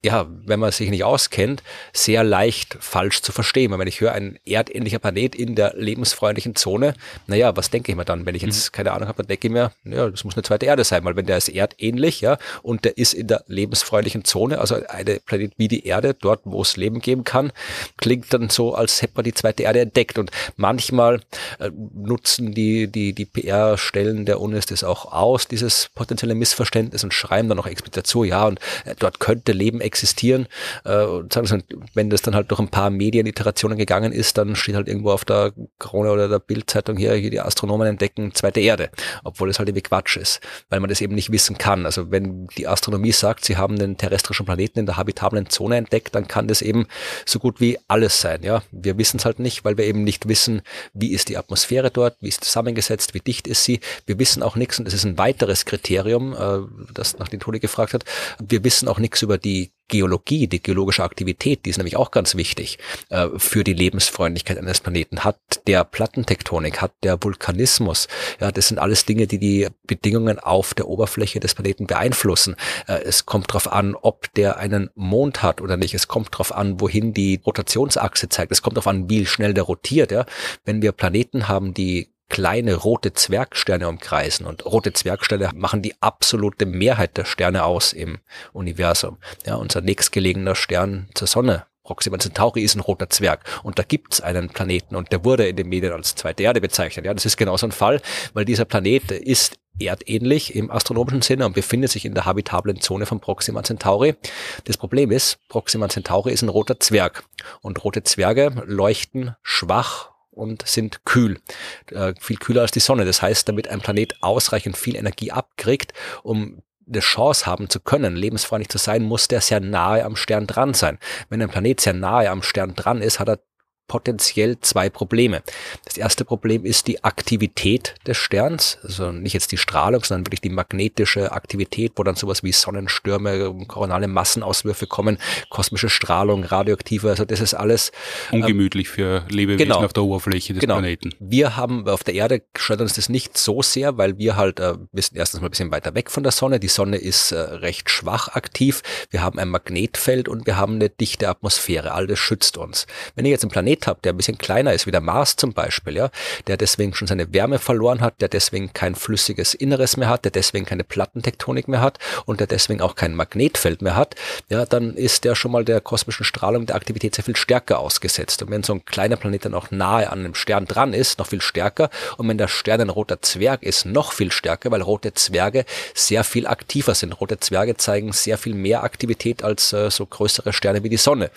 ja, wenn man sich nicht auskennt, sehr leicht falsch zu verstehen. Weil wenn ich höre, ein erdähnlicher Planet in der lebensfreundlichen Zone, naja, was denke ich mir dann? Wenn ich jetzt mhm. keine Ahnung habe, dann denke ich mir, ja, das muss eine zweite Erde sein, weil wenn der ist erdähnlich, ja, und der ist in der lebensfreundlichen Zone, also eine Planet wie die Erde, dort, wo es Leben geben kann, klingt dann so, als hätte man die zweite Erde entdeckt. Und manchmal äh, nutzen die, die, die PR-Stellen der UNIS das auch aus, dieses potenzielle Missverständnis und schreiben dann auch explizit dazu, ja, und äh, dort könnte Leben existieren. Äh, wenn das dann halt durch ein paar Medieniterationen gegangen ist, dann steht halt irgendwo auf der Krone oder der Bildzeitung hier, hier die Astronomen entdecken zweite Erde, obwohl es halt irgendwie Quatsch ist, weil man das eben nicht wissen kann. Also wenn die Astronomie sagt, sie haben den terrestrischen Planeten in der habitablen Zone entdeckt, dann kann das eben so gut wie alles sein. Ja, wir wissen es halt nicht, weil wir eben nicht wissen, wie ist die Atmosphäre dort, wie ist zusammengesetzt, wie dicht ist sie. Wir wissen auch nichts und das ist ein weiteres Kriterium, äh, das nach den Tode gefragt hat. Wir wissen auch nichts über die Geologie, die geologische Aktivität, die ist nämlich auch ganz wichtig äh, für die Lebensfreundlichkeit eines Planeten. Hat der Plattentektonik, hat der Vulkanismus, ja, das sind alles Dinge, die die Bedingungen auf der Oberfläche des Planeten beeinflussen. Äh, es kommt darauf an, ob der einen Mond hat oder nicht. Es kommt darauf an, wohin die Rotationsachse zeigt. Es kommt darauf an, wie schnell der rotiert. Ja. Wenn wir Planeten haben, die kleine rote Zwergsterne umkreisen. Und rote Zwergsterne machen die absolute Mehrheit der Sterne aus im Universum. Ja, unser nächstgelegener Stern zur Sonne, Proxima Centauri, ist ein roter Zwerg. Und da gibt's einen Planeten und der wurde in den Medien als zweite Erde bezeichnet. Ja, das ist genau so ein Fall, weil dieser Planet ist erdähnlich im astronomischen Sinne und befindet sich in der habitablen Zone von Proxima Centauri. Das Problem ist, Proxima Centauri ist ein roter Zwerg und rote Zwerge leuchten schwach und sind kühl, äh, viel kühler als die Sonne. Das heißt, damit ein Planet ausreichend viel Energie abkriegt, um eine Chance haben zu können, lebensfreundlich zu sein, muss der sehr nahe am Stern dran sein. Wenn ein Planet sehr nahe am Stern dran ist, hat er potenziell zwei Probleme. Das erste Problem ist die Aktivität des Sterns, also nicht jetzt die Strahlung, sondern wirklich die magnetische Aktivität, wo dann sowas wie Sonnenstürme, koronale Massenauswürfe kommen, kosmische Strahlung, radioaktive, also das ist alles ähm, ungemütlich für Lebewesen genau, auf der Oberfläche des genau. Planeten. Wir haben auf der Erde stört uns das nicht so sehr, weil wir halt äh, wir sind erstens mal ein bisschen weiter weg von der Sonne. Die Sonne ist äh, recht schwach aktiv. Wir haben ein Magnetfeld und wir haben eine dichte Atmosphäre. All das schützt uns. Wenn ihr jetzt einen Planet habt, der ein bisschen kleiner ist, wie der Mars zum Beispiel, ja, der deswegen schon seine Wärme verloren hat, der deswegen kein flüssiges Inneres mehr hat, der deswegen keine Plattentektonik mehr hat und der deswegen auch kein Magnetfeld mehr hat, ja, dann ist der schon mal der kosmischen Strahlung der Aktivität sehr viel stärker ausgesetzt. Und wenn so ein kleiner Planet dann auch nahe an einem Stern dran ist, noch viel stärker. Und wenn der Stern ein roter Zwerg ist, noch viel stärker, weil rote Zwerge sehr viel aktiver sind. Rote Zwerge zeigen sehr viel mehr Aktivität als äh, so größere Sterne wie die Sonne.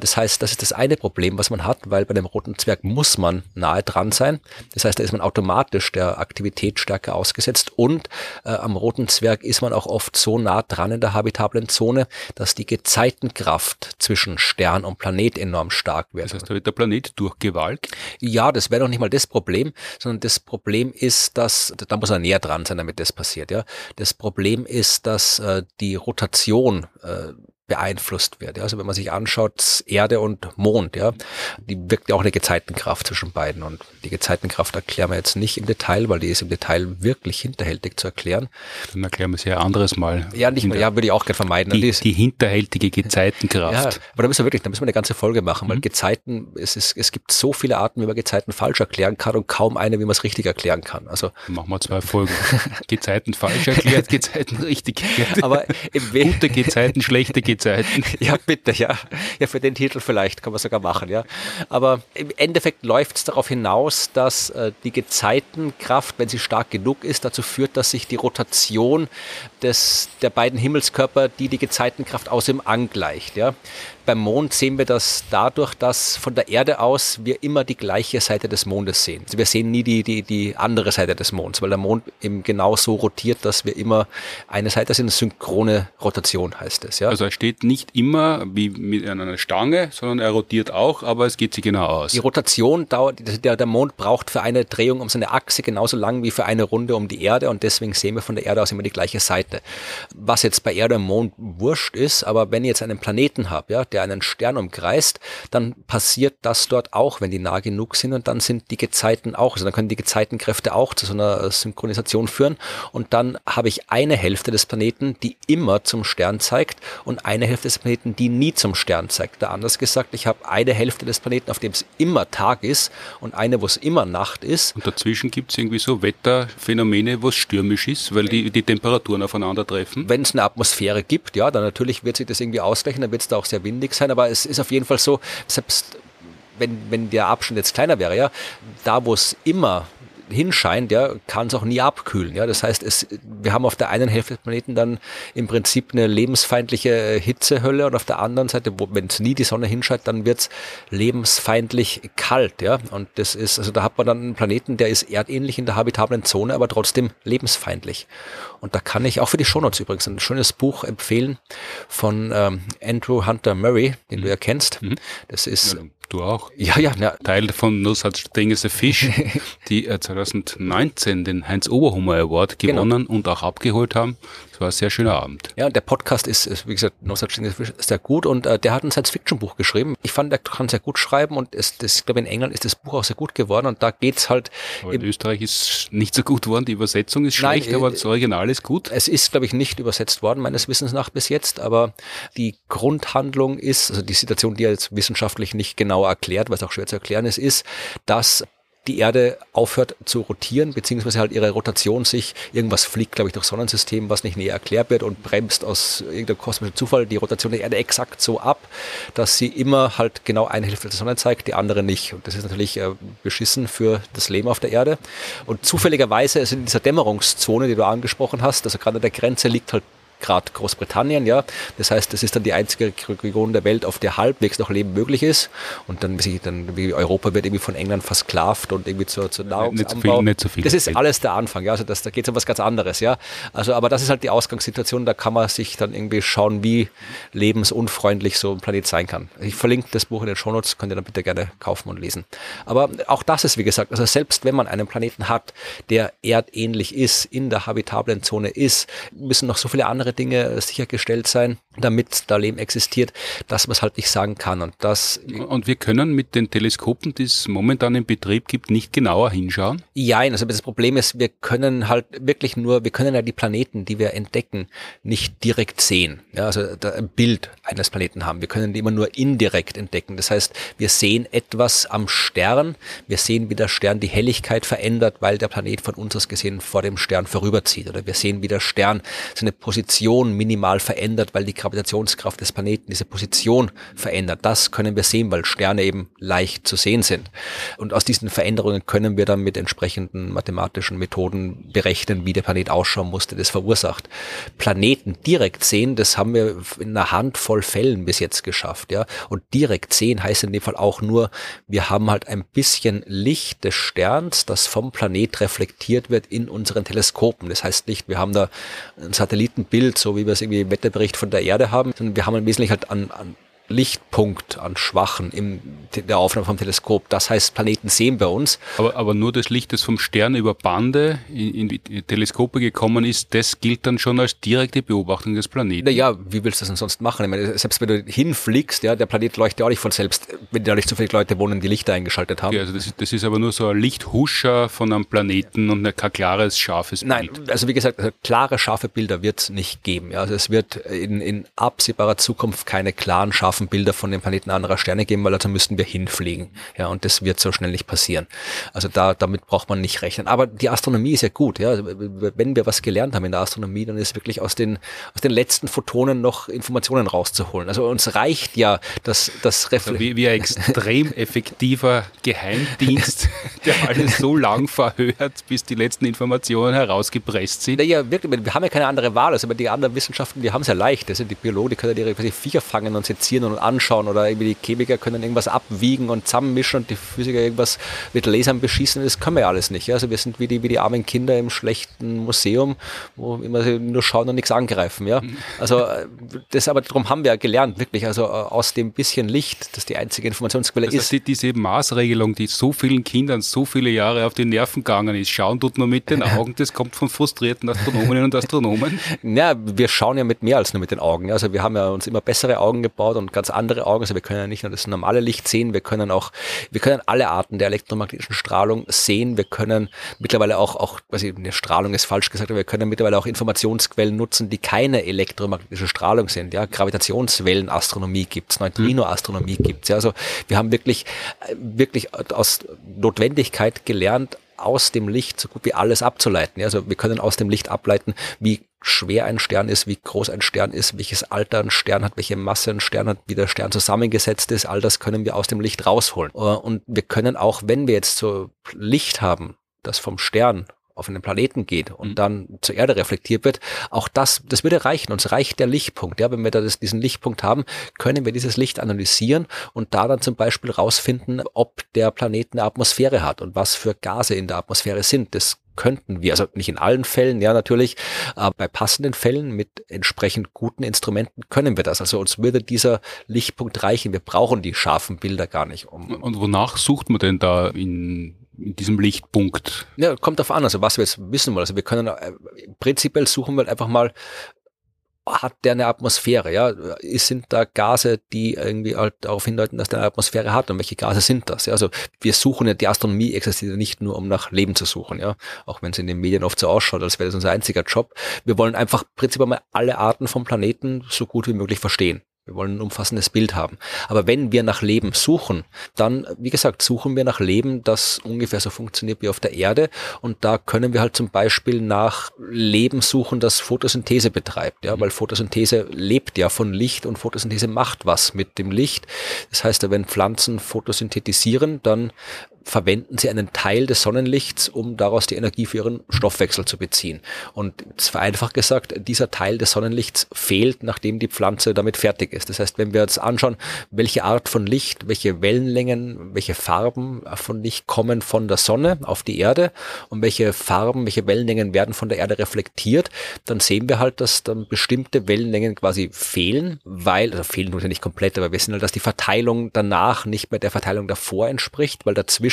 Das heißt, das ist das eine Problem, was man hat, weil bei dem roten Zwerg muss man nahe dran sein. Das heißt, da ist man automatisch der Aktivität stärker ausgesetzt und äh, am roten Zwerg ist man auch oft so nah dran in der habitablen Zone, dass die Gezeitenkraft zwischen Stern und Planet enorm stark wird. Das heißt, da wird der Planet durchgewalkt? Ja, das wäre noch nicht mal das Problem, sondern das Problem ist, dass, da muss er näher dran sein, damit das passiert. Ja, Das Problem ist, dass äh, die Rotation äh, beeinflusst wird. Ja. Also wenn man sich anschaut, Erde und Mond, ja, die wirkt ja auch eine Gezeitenkraft zwischen beiden. Und die Gezeitenkraft erklären wir jetzt nicht im Detail, weil die ist im Detail wirklich hinterhältig zu erklären. Dann erklären wir sie ja anderes Mal. Ja, nicht mal, ja, würde ich auch gerne vermeiden. Die, die, die hinterhältige Gezeitenkraft. Ja, aber da müssen wir wirklich, da müssen wir eine ganze Folge machen, weil mhm. Gezeiten, es ist, es gibt so viele Arten, wie man Gezeiten falsch erklären kann und kaum eine, wie man es richtig erklären kann. Also. Machen wir zwei Folgen. Gezeiten falsch erklärt, Gezeiten richtig erklärt. Aber im Gute Gezeiten, schlechte Gezeiten. Zeiten. Ja, bitte, ja. Ja, für den Titel vielleicht kann man sogar machen, ja. Aber im Endeffekt läuft es darauf hinaus, dass äh, die Gezeitenkraft, wenn sie stark genug ist, dazu führt, dass sich die Rotation des, der beiden Himmelskörper, die die Gezeitenkraft aus ihm angleicht, ja. Beim Mond sehen wir das dadurch, dass von der Erde aus wir immer die gleiche Seite des Mondes sehen. Also wir sehen nie die, die, die andere Seite des Monds, weil der Mond eben genau so rotiert, dass wir immer eine Seite sind. Synchrone Rotation heißt es. Ja? Also er steht nicht immer wie mit einer Stange, sondern er rotiert auch, aber es geht sich genau aus. Die Rotation dauert, der, der Mond braucht für eine Drehung um seine Achse genauso lang wie für eine Runde um die Erde und deswegen sehen wir von der Erde aus immer die gleiche Seite. Was jetzt bei Erde und Mond wurscht ist, aber wenn ich jetzt einen Planeten habe, ja, der einen Stern umkreist, dann passiert das dort auch, wenn die nah genug sind und dann sind die Gezeiten auch, also dann können die Gezeitenkräfte auch zu so einer Synchronisation führen und dann habe ich eine Hälfte des Planeten, die immer zum Stern zeigt und eine Hälfte des Planeten, die nie zum Stern zeigt. Da anders gesagt, ich habe eine Hälfte des Planeten, auf dem es immer Tag ist und eine, wo es immer Nacht ist. Und dazwischen gibt es irgendwie so Wetterphänomene, wo es stürmisch ist, weil die, die Temperaturen aufeinandertreffen? Wenn es eine Atmosphäre gibt, ja, dann natürlich wird sich das irgendwie ausgleichen, dann wird es da auch sehr windig sein, aber es ist auf jeden Fall so, selbst wenn, wenn der Abstand jetzt kleiner wäre, ja, da wo es immer hinscheint, ja, kann es auch nie abkühlen. Ja, das heißt, es, wir haben auf der einen Hälfte des Planeten dann im Prinzip eine lebensfeindliche Hitzehölle und auf der anderen Seite, wo, wenn es nie die Sonne hinscheint, dann wird es lebensfeindlich kalt. Ja, und das ist, also da hat man dann einen Planeten, der ist erdähnlich in der habitablen Zone, aber trotzdem lebensfeindlich. Und da kann ich auch für die Shownotes übrigens ein schönes Buch empfehlen von ähm, Andrew Hunter Murray, den du ja kennst. Mhm. Das ist Du auch? Ja, ja. ja. Teil von No Such Thing as a Fish, die 2019 den Heinz Oberhummer Award genau. gewonnen genau. und auch abgeholt haben war ein sehr schöner Abend. Ja, und der Podcast ist, ist wie gesagt, No Such Thing ist sehr gut und äh, der hat ein Science-Fiction-Buch geschrieben. Ich fand, der kann sehr gut schreiben und es, das, ich glaube, in England ist das Buch auch sehr gut geworden und da geht's halt. Aber in Österreich ist nicht so gut worden, die Übersetzung ist schlecht, Nein, aber das Original ist gut. Es ist, glaube ich, nicht übersetzt worden, meines Wissens nach bis jetzt, aber die Grundhandlung ist, also die Situation, die er jetzt wissenschaftlich nicht genau erklärt, weil es auch schwer zu erklären ist, ist, dass die Erde aufhört zu rotieren, beziehungsweise halt ihre Rotation sich, irgendwas fliegt, glaube ich, durch Sonnensystem, was nicht näher erklärt wird und bremst aus irgendeinem kosmischen Zufall die Rotation der Erde exakt so ab, dass sie immer halt genau eine Hälfte der Sonne zeigt, die andere nicht. Und das ist natürlich äh, beschissen für das Leben auf der Erde. Und zufälligerweise ist in dieser Dämmerungszone, die du angesprochen hast, also gerade an der Grenze liegt halt gerade Großbritannien, ja. Das heißt, das ist dann die einzige Region der Welt, auf der halbwegs noch Leben möglich ist. Und dann, wie, dann, Europa wird irgendwie von England versklavt und irgendwie zur, zur Nahrungsanbau. Nicht so viel, nicht so viel das ist alles der Anfang, ja. Also das, da geht es um was ganz anderes, ja. Also, aber das ist halt die Ausgangssituation, da kann man sich dann irgendwie schauen, wie lebensunfreundlich so ein Planet sein kann. Ich verlinke das Buch in den Shownotes, könnt ihr dann bitte gerne kaufen und lesen. Aber auch das ist, wie gesagt, also selbst wenn man einen Planeten hat, der erdähnlich ist, in der habitablen Zone ist, müssen noch so viele andere Dinge sichergestellt sein, damit da Leben existiert, dass man es halt nicht sagen kann. Und das. Und wir können mit den Teleskopen, die es momentan in Betrieb gibt, nicht genauer hinschauen? Ja, also das Problem ist, wir können halt wirklich nur, wir können ja die Planeten, die wir entdecken, nicht direkt sehen. Ja, also ein Bild eines Planeten haben. Wir können die immer nur indirekt entdecken. Das heißt, wir sehen etwas am Stern. Wir sehen, wie der Stern die Helligkeit verändert, weil der Planet von uns aus gesehen vor dem Stern vorüberzieht. Oder wir sehen, wie der Stern seine Position minimal verändert, weil die Gravitationskraft des Planeten diese Position verändert. Das können wir sehen, weil Sterne eben leicht zu sehen sind. Und aus diesen Veränderungen können wir dann mit entsprechenden mathematischen Methoden berechnen, wie der Planet ausschauen musste, das verursacht. Planeten direkt sehen, das haben wir in einer Handvoll Fällen bis jetzt geschafft, ja. Und direkt sehen heißt in dem Fall auch nur, wir haben halt ein bisschen Licht des Sterns, das vom Planet reflektiert wird in unseren Teleskopen. Das heißt nicht, wir haben da ein Satellitenbild, so wie wir es irgendwie im Wetterbericht von der Erde haben, sondern wir haben ein wesentlich halt an, an Lichtpunkt an Schwachen in der Aufnahme vom Teleskop. Das heißt, Planeten sehen bei uns. Aber, aber nur das Licht, das vom Stern über Bande in, in die Teleskope gekommen ist, das gilt dann schon als direkte Beobachtung des Planeten. Naja, wie willst du das denn sonst machen? Ich meine, selbst wenn du hinfliegst, ja, der Planet leuchtet ja auch nicht von selbst, wenn da nicht so viele Leute wohnen, die Lichter eingeschaltet haben. Okay, also das, das, ist aber nur so ein Lichthuscher von einem Planeten und kein klares, scharfes Bild. Nein, also wie gesagt, also klare, scharfe Bilder wird es nicht geben. Ja. Also es wird in, in absehbarer Zukunft keine klaren, scharfen Haufen Bilder von den Planeten anderer Sterne geben, weil also müssten wir hinfliegen. Ja, und das wird so schnell nicht passieren. Also da, damit braucht man nicht rechnen. Aber die Astronomie ist ja gut. Ja, also wenn wir was gelernt haben in der Astronomie, dann ist wirklich aus den, aus den letzten Photonen noch Informationen rauszuholen. Also uns reicht ja das, das Refle wie, wie ein extrem effektiver Geheimdienst, der alles so lang verhört, bis die letzten Informationen herausgepresst sind. Naja, wirklich, wir haben ja keine andere Wahl. Also die anderen Wissenschaften, die haben es ja leicht. Das sind die Biologen, die können ja ihre Viecher fangen und sezieren und und anschauen oder irgendwie die Chemiker können irgendwas abwiegen und zusammenmischen und die Physiker irgendwas mit Lasern beschießen. Das können wir ja alles nicht. Also wir sind wie die, wie die armen Kinder im schlechten Museum, wo immer nur schauen und nichts angreifen. Ja? Also das aber darum haben wir ja gelernt, wirklich. Also aus dem bisschen Licht, das die einzige Informationsquelle das heißt, ist. Diese Maßregelung, die so vielen Kindern so viele Jahre auf die Nerven gegangen ist, schauen tut nur mit den Augen, das kommt von frustrierten Astronominnen und Astronomen. Ja, wir schauen ja mit mehr als nur mit den Augen. Also wir haben ja uns immer bessere Augen gebaut und ganz andere Augen. Also wir können ja nicht nur das normale Licht sehen, wir können auch, wir können alle Arten der elektromagnetischen Strahlung sehen. Wir können mittlerweile auch, auch, was ich, eine Strahlung ist falsch gesagt, aber wir können mittlerweile auch Informationsquellen nutzen, die keine elektromagnetische Strahlung sind. Ja, Gravitationswellenastronomie gibt's, Neutrinoastronomie gibt's. Ja, also wir haben wirklich, wirklich aus Notwendigkeit gelernt, aus dem Licht so gut wie alles abzuleiten. Also wir können aus dem Licht ableiten, wie schwer ein Stern ist, wie groß ein Stern ist, welches Alter ein Stern hat, welche Masse ein Stern hat, wie der Stern zusammengesetzt ist. All das können wir aus dem Licht rausholen. Äh, und wir können auch, wenn wir jetzt so Licht haben, das vom Stern auf einen Planeten geht und mhm. dann zur Erde reflektiert wird, auch das, das würde reichen. Uns reicht der Lichtpunkt. Ja, wenn wir da das, diesen Lichtpunkt haben, können wir dieses Licht analysieren und da dann zum Beispiel rausfinden, ob der Planet eine Atmosphäre hat und was für Gase in der Atmosphäre sind. Das könnten wir, also nicht in allen Fällen, ja natürlich, aber bei passenden Fällen mit entsprechend guten Instrumenten können wir das. Also uns würde dieser Lichtpunkt reichen. Wir brauchen die scharfen Bilder gar nicht. Um und wonach sucht man denn da in in diesem Lichtpunkt? Ja, kommt darauf an, also was wir jetzt wissen wollen. Also wir können äh, prinzipiell suchen wir einfach mal, hat der eine Atmosphäre, ja? Sind da Gase, die irgendwie halt darauf hindeuten, dass der eine Atmosphäre hat und welche Gase sind das? Ja? Also wir suchen ja, die Astronomie existiert nicht nur, um nach Leben zu suchen, ja. Auch wenn es in den Medien oft so ausschaut, als wäre das unser einziger Job. Wir wollen einfach prinzipiell mal alle Arten vom Planeten so gut wie möglich verstehen. Wir wollen ein umfassendes Bild haben. Aber wenn wir nach Leben suchen, dann, wie gesagt, suchen wir nach Leben, das ungefähr so funktioniert wie auf der Erde. Und da können wir halt zum Beispiel nach Leben suchen, das Photosynthese betreibt. Ja, weil Photosynthese lebt ja von Licht und Photosynthese macht was mit dem Licht. Das heißt, wenn Pflanzen photosynthetisieren, dann verwenden sie einen Teil des Sonnenlichts, um daraus die Energie für ihren Stoffwechsel zu beziehen. Und zwar einfach gesagt, dieser Teil des Sonnenlichts fehlt, nachdem die Pflanze damit fertig ist. Das heißt, wenn wir uns anschauen, welche Art von Licht, welche Wellenlängen, welche Farben von Licht kommen von der Sonne auf die Erde und welche Farben, welche Wellenlängen werden von der Erde reflektiert, dann sehen wir halt, dass dann bestimmte Wellenlängen quasi fehlen, weil, also fehlen tut ja nicht komplett, aber wir sehen halt, dass die Verteilung danach nicht mehr der Verteilung davor entspricht, weil dazwischen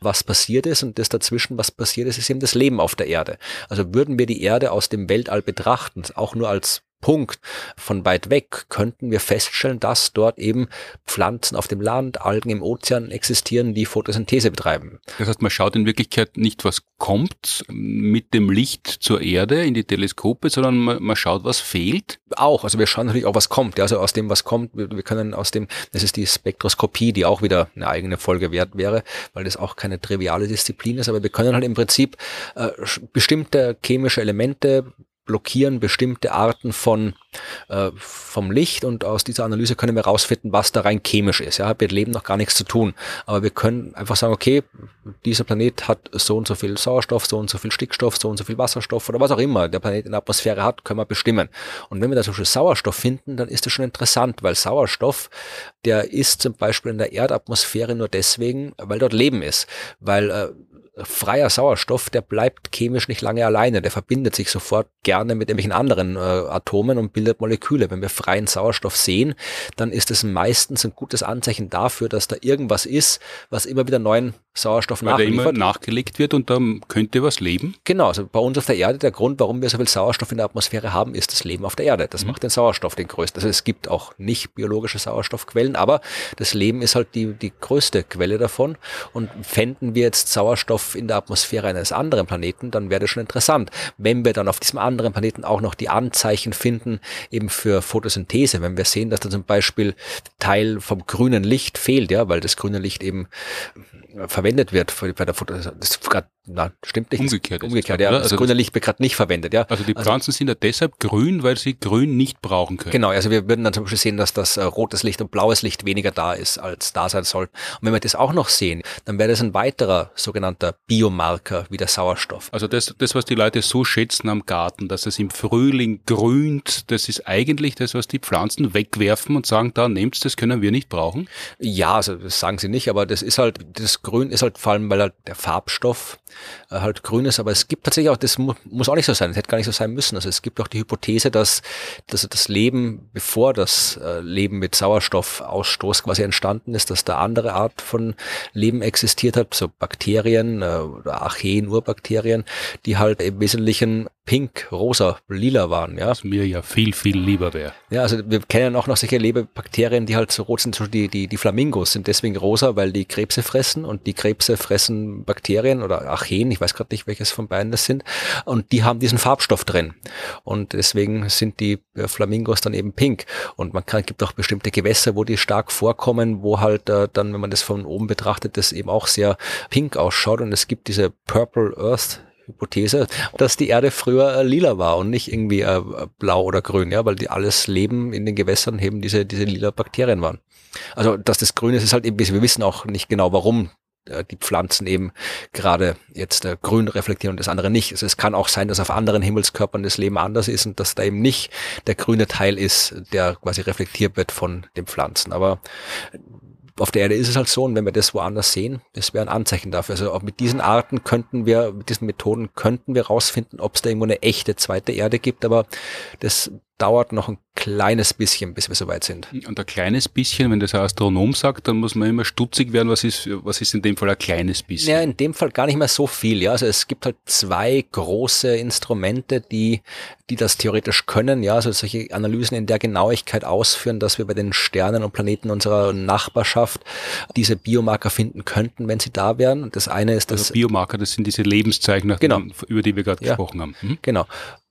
was passiert ist und das dazwischen was passiert ist, ist eben das Leben auf der Erde. Also würden wir die Erde aus dem Weltall betrachten, auch nur als Punkt von weit weg könnten wir feststellen, dass dort eben Pflanzen auf dem Land, Algen im Ozean existieren, die Photosynthese betreiben. Das heißt, man schaut in Wirklichkeit nicht, was kommt mit dem Licht zur Erde in die Teleskope, sondern man, man schaut, was fehlt. Auch, also wir schauen natürlich auch, was kommt. Also aus dem, was kommt, wir, wir können aus dem, das ist die Spektroskopie, die auch wieder eine eigene Folge wert wäre, weil das auch keine triviale Disziplin ist, aber wir können halt im Prinzip äh, bestimmte chemische Elemente blockieren bestimmte Arten von äh, vom Licht und aus dieser Analyse können wir herausfinden, was da rein chemisch ist. Ja, hat mit Leben noch gar nichts zu tun, aber wir können einfach sagen, okay, dieser Planet hat so und so viel Sauerstoff, so und so viel Stickstoff, so und so viel Wasserstoff oder was auch immer der Planet in der Atmosphäre hat, können wir bestimmen. Und wenn wir da zum Beispiel Sauerstoff finden, dann ist das schon interessant, weil Sauerstoff, der ist zum Beispiel in der Erdatmosphäre nur deswegen, weil dort Leben ist, weil äh, freier Sauerstoff, der bleibt chemisch nicht lange alleine. Der verbindet sich sofort gerne mit irgendwelchen anderen äh, Atomen und bildet Moleküle. Wenn wir freien Sauerstoff sehen, dann ist es meistens ein gutes Anzeichen dafür, dass da irgendwas ist, was immer wieder neuen Sauerstoff Weil nachliefert. Der immer nachgelegt wird und da könnte was leben? Genau, also bei uns auf der Erde, der Grund, warum wir so viel Sauerstoff in der Atmosphäre haben, ist das Leben auf der Erde. Das mhm. macht den Sauerstoff den größten. Also es gibt auch nicht biologische Sauerstoffquellen, aber das Leben ist halt die, die größte Quelle davon. Und fänden wir jetzt Sauerstoff in der Atmosphäre eines anderen Planeten, dann wäre das schon interessant. Wenn wir dann auf diesem anderen Planeten auch noch die Anzeichen finden, eben für Photosynthese, wenn wir sehen, dass da zum Beispiel Teil vom grünen Licht fehlt, ja, weil das grüne Licht eben verwendet wird bei der Photosynthese. Das ist grad, na, stimmt nicht. Umgekehrt. Umgekehrt, ja. Das also grüne Licht wird gerade nicht verwendet, ja. Also die also Pflanzen also, sind ja deshalb grün, weil sie grün nicht brauchen können. Genau, also wir würden dann zum Beispiel sehen, dass das äh, rotes Licht und blaues Licht weniger da ist, als da sein soll. Und wenn wir das auch noch sehen, dann wäre das ein weiterer sogenannter Biomarker wie der Sauerstoff. Also das, das, was die Leute so schätzen am Garten, dass es im Frühling grünt, das ist eigentlich das, was die Pflanzen wegwerfen und sagen, da nehmt's, das können wir nicht brauchen? Ja, also das sagen sie nicht, aber das ist halt, das Grün ist halt vor allem, weil halt der Farbstoff halt grün ist, aber es gibt tatsächlich auch, das mu muss auch nicht so sein, das hätte gar nicht so sein müssen. Also es gibt auch die Hypothese, dass, dass das Leben, bevor das äh, Leben mit Sauerstoffausstoß quasi entstanden ist, dass da andere Art von Leben existiert hat, so Bakterien äh, oder Archeen, Urbakterien, die halt im Wesentlichen pink, rosa, lila waren. Ja. Was mir ja viel, viel lieber wäre. Ja, also wir kennen auch noch solche Lebebakterien, die halt so rot sind. Die, die, die Flamingos sind deswegen rosa, weil die Krebse fressen und die Krebse fressen Bakterien oder Archeen, ich weiß gerade nicht, welches von beiden das sind. Und die haben diesen Farbstoff drin. Und deswegen sind die äh, Flamingos dann eben pink. Und man kann, gibt auch bestimmte Gewässer, wo die stark vorkommen, wo halt äh, dann, wenn man das von oben betrachtet, das eben auch sehr pink ausschaut. Und es gibt diese Purple Earth Hypothese, dass die Erde früher äh, lila war und nicht irgendwie äh, blau oder grün, ja, weil die alles Leben in den Gewässern eben diese, diese lila Bakterien waren. Also, dass das grün ist, ist halt eben, wir wissen auch nicht genau, warum äh, die Pflanzen eben gerade jetzt äh, grün reflektieren und das andere nicht. Also es kann auch sein, dass auf anderen Himmelskörpern das Leben anders ist und dass da eben nicht der grüne Teil ist, der quasi reflektiert wird von den Pflanzen. Aber auf der Erde ist es halt so, und wenn wir das woanders sehen, das wäre ein Anzeichen dafür. Also auch mit diesen Arten könnten wir, mit diesen Methoden könnten wir rausfinden, ob es da irgendwo eine echte zweite Erde gibt, aber das dauert noch ein kleines bisschen, bis wir soweit sind. Und ein kleines bisschen, wenn das ein Astronom sagt, dann muss man immer stutzig werden, was ist, was ist in dem Fall ein kleines bisschen? Ja, in dem Fall gar nicht mehr so viel, ja. Also es gibt halt zwei große Instrumente, die, die das theoretisch können, ja, also solche Analysen in der Genauigkeit ausführen, dass wir bei den Sternen und Planeten unserer Nachbarschaft diese Biomarker finden könnten, wenn sie da wären. Und das eine ist das. Also Biomarker, das sind diese Lebenszeichen, genau. über die wir gerade ja, gesprochen haben. Mhm. Genau.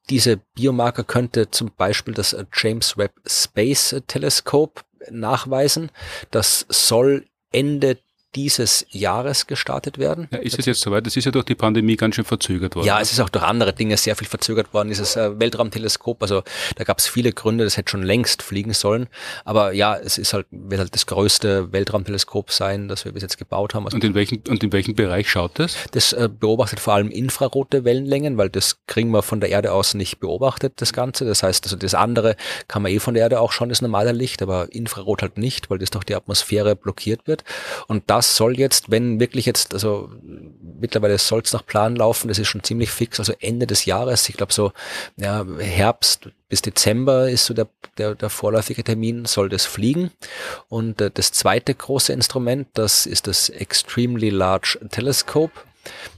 Diese Biomarker könnte zum Beispiel das James Webb Space Telescope nachweisen. Das soll Ende dieses Jahres gestartet werden. Ja, ist es jetzt soweit? Das ist ja durch die Pandemie ganz schön verzögert worden. Ja, es ist auch durch andere Dinge sehr viel verzögert worden. Dieses äh, Weltraumteleskop, also da gab es viele Gründe, das hätte schon längst fliegen sollen. Aber ja, es ist halt, wird halt das größte Weltraumteleskop sein, das wir bis jetzt gebaut haben. Also und in welchem, und in welchem Bereich schaut das? Das äh, beobachtet vor allem infrarote Wellenlängen, weil das kriegen wir von der Erde aus nicht beobachtet, das Ganze. Das heißt, also das andere kann man eh von der Erde auch schon, das normale Licht, aber Infrarot halt nicht, weil das durch die Atmosphäre blockiert wird. Und das soll jetzt, wenn wirklich jetzt, also mittlerweile soll es nach Plan laufen, das ist schon ziemlich fix, also Ende des Jahres, ich glaube so ja, Herbst bis Dezember ist so der, der, der vorläufige Termin, soll das fliegen. Und äh, das zweite große Instrument, das ist das Extremely Large Telescope.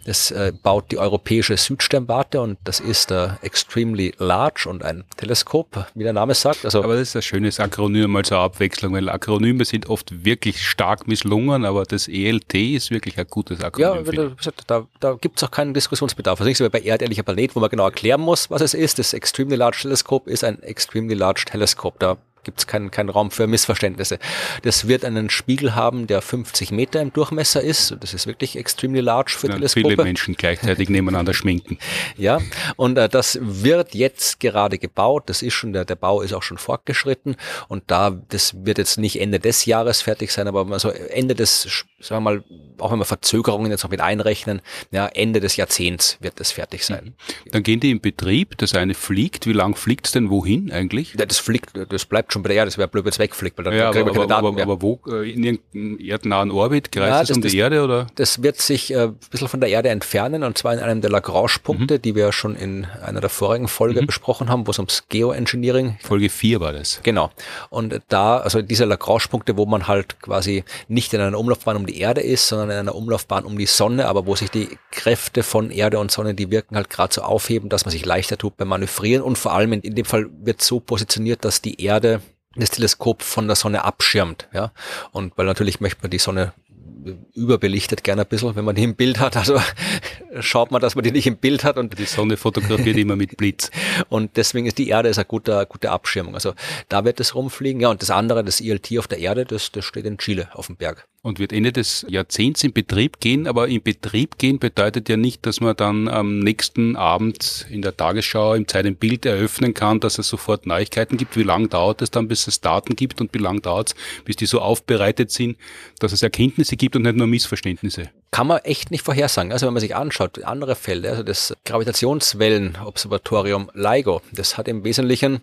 Das äh, baut die europäische Südsternwarte und das ist äh, extremely large und ein Teleskop, wie der Name sagt. Also aber das ist ein schönes Akronym mal zur Abwechslung, weil Akronyme sind oft wirklich stark misslungen, aber das ELT ist wirklich ein gutes Akronym. Ja, da, da, da gibt es auch keinen Diskussionsbedarf. Also nicht so wie bei erdähnlicher Planet, wo man genau erklären muss, was es ist. Das Extremely Large Teleskop ist ein Extremely Large Teleskop. Da gibt es keinen keinen Raum für Missverständnisse. Das wird einen Spiegel haben, der 50 Meter im Durchmesser ist. Das ist wirklich extremely large für ja, Teleskope. Viele Menschen gleichzeitig nebeneinander schminken. Ja, und äh, das wird jetzt gerade gebaut. Das ist schon, der, der Bau ist auch schon fortgeschritten. Und da, das wird jetzt nicht Ende des Jahres fertig sein, aber also Ende des, sagen wir mal, auch wenn wir Verzögerungen jetzt noch mit einrechnen, ja, Ende des Jahrzehnts wird das fertig sein. Dann gehen die in Betrieb, das eine fliegt. Wie lang fliegt es denn wohin eigentlich? Ja, das fliegt, das bleibt schon bei der Erde, das wäre blöd, wenn es wegfliegt, weil dann ja, kriegen wir keine Daten aber. Aber wo, äh, in irgendeinem erdnahen Orbit, kreist ja, es um das, die Erde oder? Das wird sich äh, ein bisschen von der Erde entfernen und zwar in einem der Lagrange-Punkte, mhm. die wir schon in einer der vorigen Folge mhm. besprochen haben, wo es ums Geoengineering. Folge 4 war das. Genau. Und da, also diese Lagrange-Punkte, wo man halt quasi nicht in einer Umlaufbahn um die Erde ist, sondern in einer Umlaufbahn um die Sonne, aber wo sich die Kräfte von Erde und Sonne, die wirken halt gerade so aufheben, dass man sich leichter tut beim Manövrieren und vor allem in, in dem Fall wird so positioniert, dass die Erde das Teleskop von der Sonne abschirmt. Ja? Und weil natürlich möchte man die Sonne überbelichtet gerne ein bisschen, wenn man die im Bild hat. Also schaut man, dass man die nicht im Bild hat. Und die Sonne fotografiert immer mit Blitz. Und deswegen ist die Erde ist eine gute, gute Abschirmung. Also da wird es rumfliegen. Ja, und das andere, das ILT auf der Erde, das, das steht in Chile auf dem Berg und wird Ende des Jahrzehnts in Betrieb gehen. Aber in Betrieb gehen bedeutet ja nicht, dass man dann am nächsten Abend in der Tagesschau im Zeit ein Bild eröffnen kann, dass es sofort Neuigkeiten gibt. Wie lange dauert es dann, bis es Daten gibt und wie lange dauert es, bis die so aufbereitet sind, dass es Erkenntnisse gibt und nicht nur Missverständnisse? Kann man echt nicht vorhersagen. Also wenn man sich anschaut, andere Fälle, also das Gravitationswellenobservatorium LIGO, das hat im Wesentlichen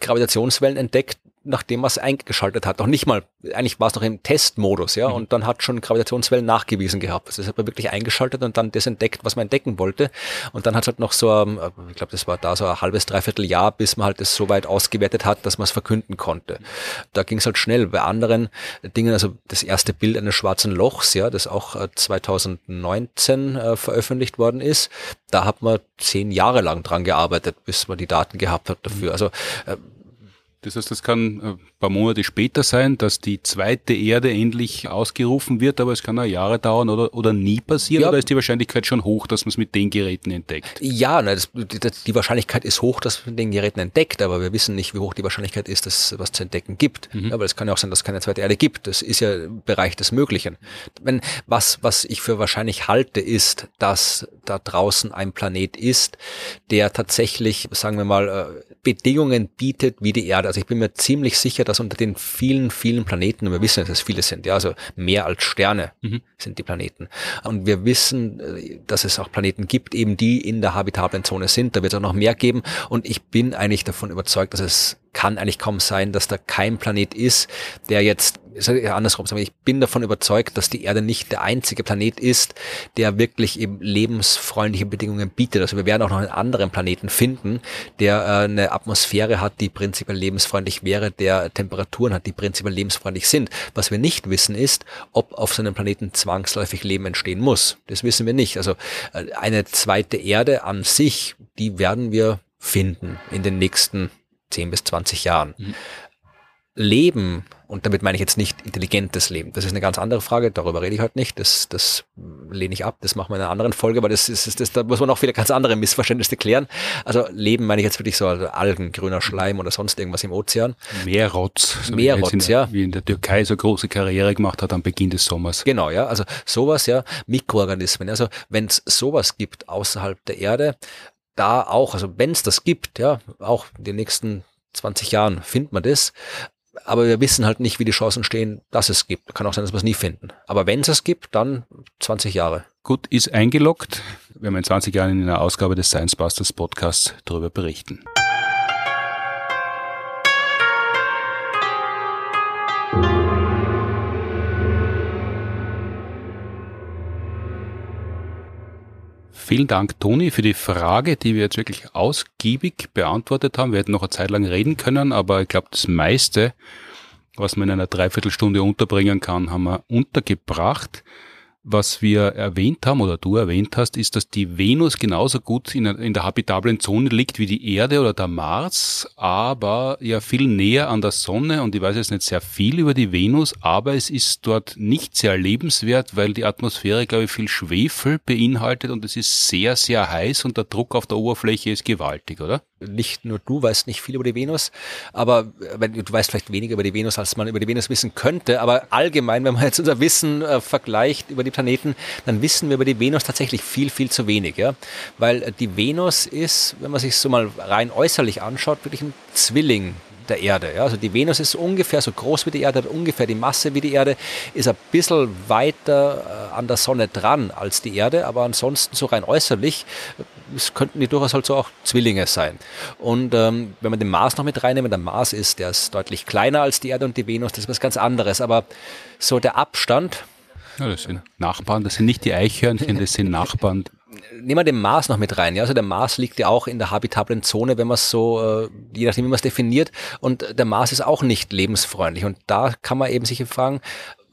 Gravitationswellen entdeckt, nachdem man es eingeschaltet hat. Noch nicht mal, eigentlich war es noch im Testmodus, ja, mhm. und dann hat schon Gravitationswellen nachgewiesen gehabt. Also das hat man wirklich eingeschaltet und dann das entdeckt, was man entdecken wollte. Und dann hat es halt noch so, ich glaube, das war da so ein halbes, dreiviertel Jahr, bis man halt das so weit ausgewertet hat, dass man es verkünden konnte. Da ging es halt schnell. Bei anderen Dingen, also das erste Bild eines schwarzen Lochs, ja, das auch 2019 äh, veröffentlicht worden ist, da hat man zehn Jahre lang dran gearbeitet, bis man die Daten gehabt hat dafür. Mhm. Also äh, das heißt, das kann ein paar Monate später sein, dass die zweite Erde endlich ausgerufen wird, aber es kann auch Jahre dauern oder, oder nie passieren, ja. oder ist die Wahrscheinlichkeit schon hoch, dass man es mit den Geräten entdeckt? Ja, ne, das, die Wahrscheinlichkeit ist hoch, dass man mit den Geräten entdeckt, aber wir wissen nicht, wie hoch die Wahrscheinlichkeit ist, dass es was zu entdecken gibt. Mhm. Aber es kann ja auch sein, dass es keine zweite Erde gibt. Das ist ja Bereich des Möglichen. Wenn, was, was ich für wahrscheinlich halte, ist, dass da draußen ein Planet ist, der tatsächlich, sagen wir mal, äh, Bedingungen bietet wie die Erde. Also ich bin mir ziemlich sicher, dass unter den vielen, vielen Planeten, und wir wissen, dass es viele sind, ja, also mehr als Sterne mhm. sind die Planeten. Und wir wissen, äh, dass es auch Planeten gibt, eben die in der habitablen Zone sind. Da wird es auch noch mehr geben. Und ich bin eigentlich davon überzeugt, dass es kann eigentlich kaum sein, dass da kein Planet ist, der jetzt, andersrum ich bin davon überzeugt, dass die Erde nicht der einzige Planet ist, der wirklich eben lebensfreundliche Bedingungen bietet. Also wir werden auch noch einen anderen Planeten finden, der äh, eine Atmosphäre hat, die prinzipiell lebensfreundlich wäre, der Temperaturen hat, die prinzipiell lebensfreundlich sind. Was wir nicht wissen ist, ob auf so einem Planeten zwangsläufig Leben entstehen muss. Das wissen wir nicht. Also äh, eine zweite Erde an sich, die werden wir finden in den nächsten 10 bis 20 Jahren. Mhm. Leben, und damit meine ich jetzt nicht intelligentes Leben, das ist eine ganz andere Frage, darüber rede ich halt nicht, das, das lehne ich ab, das machen wir in einer anderen Folge, aber das ist, das, da muss man noch viele ganz andere Missverständnisse klären. Also Leben meine ich jetzt wirklich so also Algen, grüner Schleim oder sonst irgendwas im Ozean. Meerrotz. So Meerrotz, ja. Wie in der Türkei so große Karriere gemacht hat am Beginn des Sommers. Genau, ja, also sowas, ja, Mikroorganismen. Also wenn es sowas gibt außerhalb der Erde, da auch, also wenn es das gibt, ja, auch in den nächsten 20 Jahren findet man das, aber wir wissen halt nicht, wie die Chancen stehen, dass es gibt. Kann auch sein, dass wir es nie finden. Aber wenn es es gibt, dann 20 Jahre. Gut, ist eingeloggt. Wir werden in 20 Jahren in einer Ausgabe des Science Busters Podcasts darüber berichten. Vielen Dank, Toni, für die Frage, die wir jetzt wirklich ausgiebig beantwortet haben. Wir hätten noch eine Zeit lang reden können, aber ich glaube, das meiste, was man in einer Dreiviertelstunde unterbringen kann, haben wir untergebracht. Was wir erwähnt haben oder du erwähnt hast, ist, dass die Venus genauso gut in, in, der habitablen Zone liegt wie die Erde oder der Mars, aber ja viel näher an der Sonne und ich weiß jetzt nicht sehr viel über die Venus, aber es ist dort nicht sehr lebenswert, weil die Atmosphäre, glaube ich, viel Schwefel beinhaltet und es ist sehr, sehr heiß und der Druck auf der Oberfläche ist gewaltig, oder? Nicht nur du weißt nicht viel über die Venus, aber wenn, du weißt vielleicht weniger über die Venus, als man über die Venus wissen könnte, aber allgemein, wenn man jetzt unser Wissen äh, vergleicht über die Planeten, dann wissen wir über die Venus tatsächlich viel, viel zu wenig, ja, weil die Venus ist, wenn man sich so mal rein äußerlich anschaut, wirklich ein Zwilling der Erde. Ja. Also die Venus ist ungefähr so groß wie die Erde, hat ungefähr die Masse wie die Erde, ist ein bisschen weiter äh, an der Sonne dran als die Erde, aber ansonsten so rein äußerlich es könnten die durchaus halt so auch Zwillinge sein. Und ähm, wenn man den Mars noch mit reinnehmen, der Mars ist, der ist deutlich kleiner als die Erde und die Venus, das ist was ganz anderes. Aber so der Abstand. Ja, das sind Nachbarn, das sind nicht die Eichhörnchen, das sind Nachbarn nehmen wir den Mars noch mit rein. Ja? Also der Mars liegt ja auch in der habitablen Zone, wenn man es so, äh, je nachdem, wie man es definiert. Und der Mars ist auch nicht lebensfreundlich. Und da kann man eben sich fragen,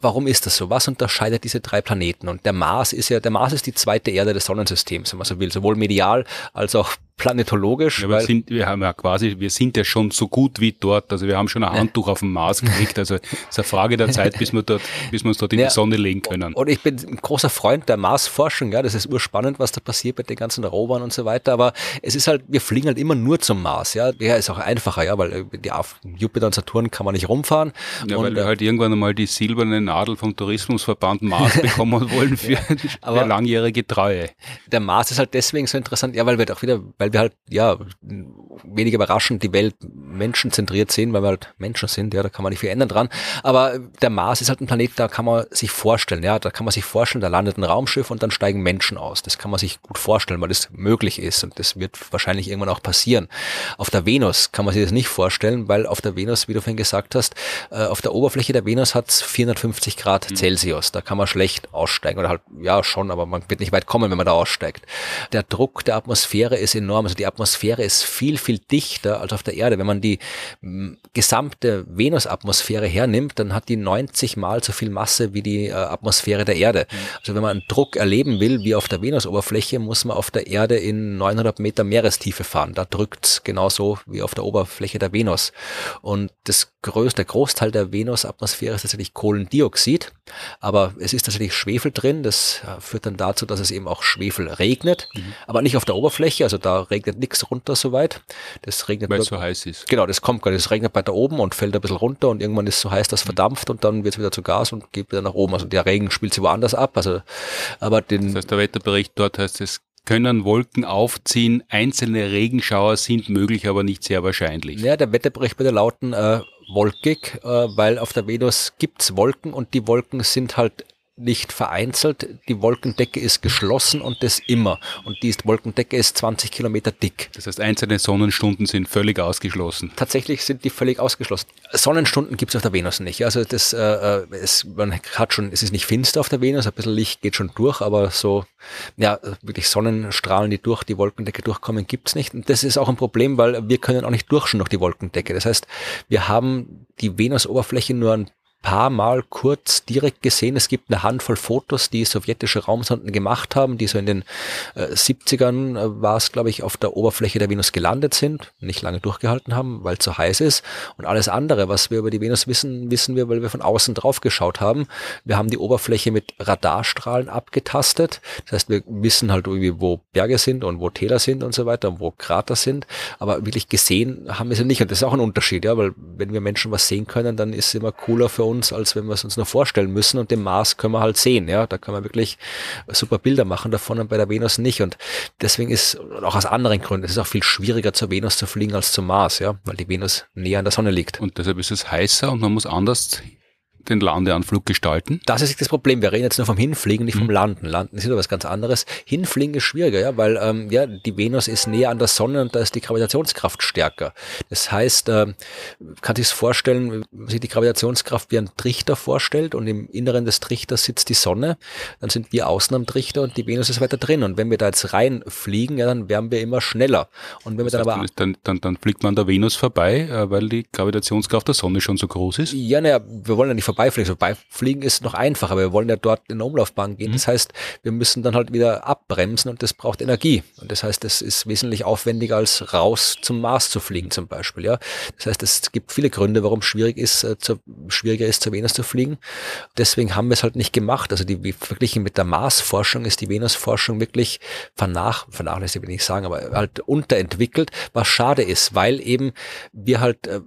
warum ist das so? Was unterscheidet diese drei Planeten? Und der Mars ist ja, der Mars ist die zweite Erde des Sonnensystems, wenn man so will, sowohl medial als auch planetologisch. Ja, wir, sind, wir haben ja quasi, wir sind ja schon so gut wie dort. Also wir haben schon ein Handtuch auf dem Mars gekriegt. Also es ist eine Frage der Zeit, bis wir dort, bis wir uns dort in ja, die Sonne legen können. Und ich bin ein großer Freund der Marsforschung. Ja, das ist urspannend, was da passiert mit den ganzen Rovern und so weiter. Aber es ist halt, wir fliegen halt immer nur zum Mars. Ja, der ist auch einfacher, ja, weil die auf Jupiter und Saturn kann man nicht rumfahren. Ja, und, weil wir halt irgendwann einmal die silberne Nadel vom Tourismusverband Mars bekommen wollen für, für langjährige Treue. Der Mars ist halt deswegen so interessant, ja, weil wir doch wieder, weil weil wir halt, ja, wenig überraschend die Welt menschenzentriert sehen, weil wir halt Menschen sind, ja, da kann man nicht viel ändern dran. Aber der Mars ist halt ein Planet, da kann man sich vorstellen, ja, da kann man sich vorstellen, da landet ein Raumschiff und dann steigen Menschen aus. Das kann man sich gut vorstellen, weil das möglich ist und das wird wahrscheinlich irgendwann auch passieren. Auf der Venus kann man sich das nicht vorstellen, weil auf der Venus, wie du vorhin gesagt hast, äh, auf der Oberfläche der Venus hat es 450 Grad mhm. Celsius. Da kann man schlecht aussteigen oder halt, ja, schon, aber man wird nicht weit kommen, wenn man da aussteigt. Der Druck der Atmosphäre ist enorm enorm. Also die Atmosphäre ist viel, viel dichter als auf der Erde. Wenn man die gesamte Venusatmosphäre hernimmt, dann hat die 90 mal so viel Masse wie die äh, Atmosphäre der Erde. Mhm. Also wenn man einen Druck erleben will, wie auf der Venusoberfläche, muss man auf der Erde in 900 Meter Meerestiefe fahren. Da drückt genauso wie auf der Oberfläche der Venus. Und das größte, der Großteil der Venusatmosphäre ist tatsächlich Kohlendioxid. Aber es ist tatsächlich Schwefel drin. Das äh, führt dann dazu, dass es eben auch Schwefel regnet. Mhm. Aber nicht auf der Oberfläche. Also da regnet nichts runter soweit. Das regnet Weil es so heiß ist. Genau, das kommt gerade. Das regnet weiter oben und fällt ein bisschen runter und irgendwann ist es so heiß, dass es verdampft und dann wird es wieder zu Gas und geht wieder nach oben. Also der Regen spielt sich woanders ab. Also, aber den, das heißt, der Wetterbericht dort heißt, es können Wolken aufziehen, einzelne Regenschauer sind möglich, aber nicht sehr wahrscheinlich. Ja, der Wetterbericht würde lauten äh, wolkig, äh, weil auf der Venus gibt's Wolken und die Wolken sind halt nicht vereinzelt. Die Wolkendecke ist geschlossen und das immer. Und die Wolkendecke ist 20 Kilometer dick. Das heißt, einzelne Sonnenstunden sind völlig ausgeschlossen. Tatsächlich sind die völlig ausgeschlossen. Sonnenstunden gibt es auf der Venus nicht. Also das, äh, äh, es, man hat schon, es ist nicht finster auf der Venus, ein bisschen Licht geht schon durch, aber so, ja, wirklich Sonnenstrahlen, die durch die Wolkendecke durchkommen, gibt's nicht. Und das ist auch ein Problem, weil wir können auch nicht durchschauen durch die Wolkendecke. Das heißt, wir haben die Venusoberfläche nur ein paar Mal kurz direkt gesehen. Es gibt eine Handvoll Fotos, die sowjetische Raumsonden gemacht haben, die so in den äh, 70ern äh, war es, glaube ich, auf der Oberfläche der Venus gelandet sind, nicht lange durchgehalten haben, weil es so heiß ist. Und alles andere, was wir über die Venus wissen, wissen wir, weil wir von außen drauf geschaut haben. Wir haben die Oberfläche mit Radarstrahlen abgetastet. Das heißt, wir wissen halt irgendwie, wo Berge sind und wo Täler sind und so weiter und wo Krater sind. Aber wirklich gesehen haben wir sie nicht. Und das ist auch ein Unterschied, ja, weil wenn wir Menschen was sehen können, dann ist es immer cooler für uns, als wenn wir es uns nur vorstellen müssen. Und den Mars können wir halt sehen, ja. Da können wir wirklich super Bilder machen davon und bei der Venus nicht. Und deswegen ist, auch aus anderen Gründen, es ist auch viel schwieriger zur Venus zu fliegen als zum Mars, ja, weil die Venus näher an der Sonne liegt. Und deshalb ist es heißer und man muss anders den Landeanflug gestalten? Das ist das Problem. Wir reden jetzt nur vom Hinfliegen, nicht vom mhm. Landen. Landen ist wieder was ganz anderes. Hinfliegen ist schwieriger, ja, weil ähm, ja, die Venus ist näher an der Sonne und da ist die Gravitationskraft stärker. Das heißt, äh, kann sich vorstellen, wenn man sich die Gravitationskraft wie ein Trichter vorstellt und im Inneren des Trichters sitzt die Sonne, dann sind wir außen am Trichter und die Venus ist weiter drin. Und wenn wir da jetzt reinfliegen, ja, dann werden wir immer schneller. Und wenn wir dann aber dann, dann, dann fliegt man an der Venus vorbei, äh, weil die Gravitationskraft der Sonne schon so groß ist? Ja, naja, wir wollen ja nicht vorbei vorbeifliegen. So beifliegen ist noch einfacher, aber wir wollen ja dort in der Umlaufbahn gehen. Mhm. Das heißt, wir müssen dann halt wieder abbremsen und das braucht Energie. Und das heißt, das ist wesentlich aufwendiger als raus zum Mars zu fliegen zum Beispiel. Ja, das heißt, es gibt viele Gründe, warum es schwierig ist, äh, zu, schwieriger ist, zur Venus zu fliegen. Deswegen haben wir es halt nicht gemacht. Also die, verglichen mit der Mars-Forschung ist die Venus-Forschung wirklich vernach, vernachlässigt, will ich nicht sagen, aber halt unterentwickelt, was schade ist, weil eben wir halt äh,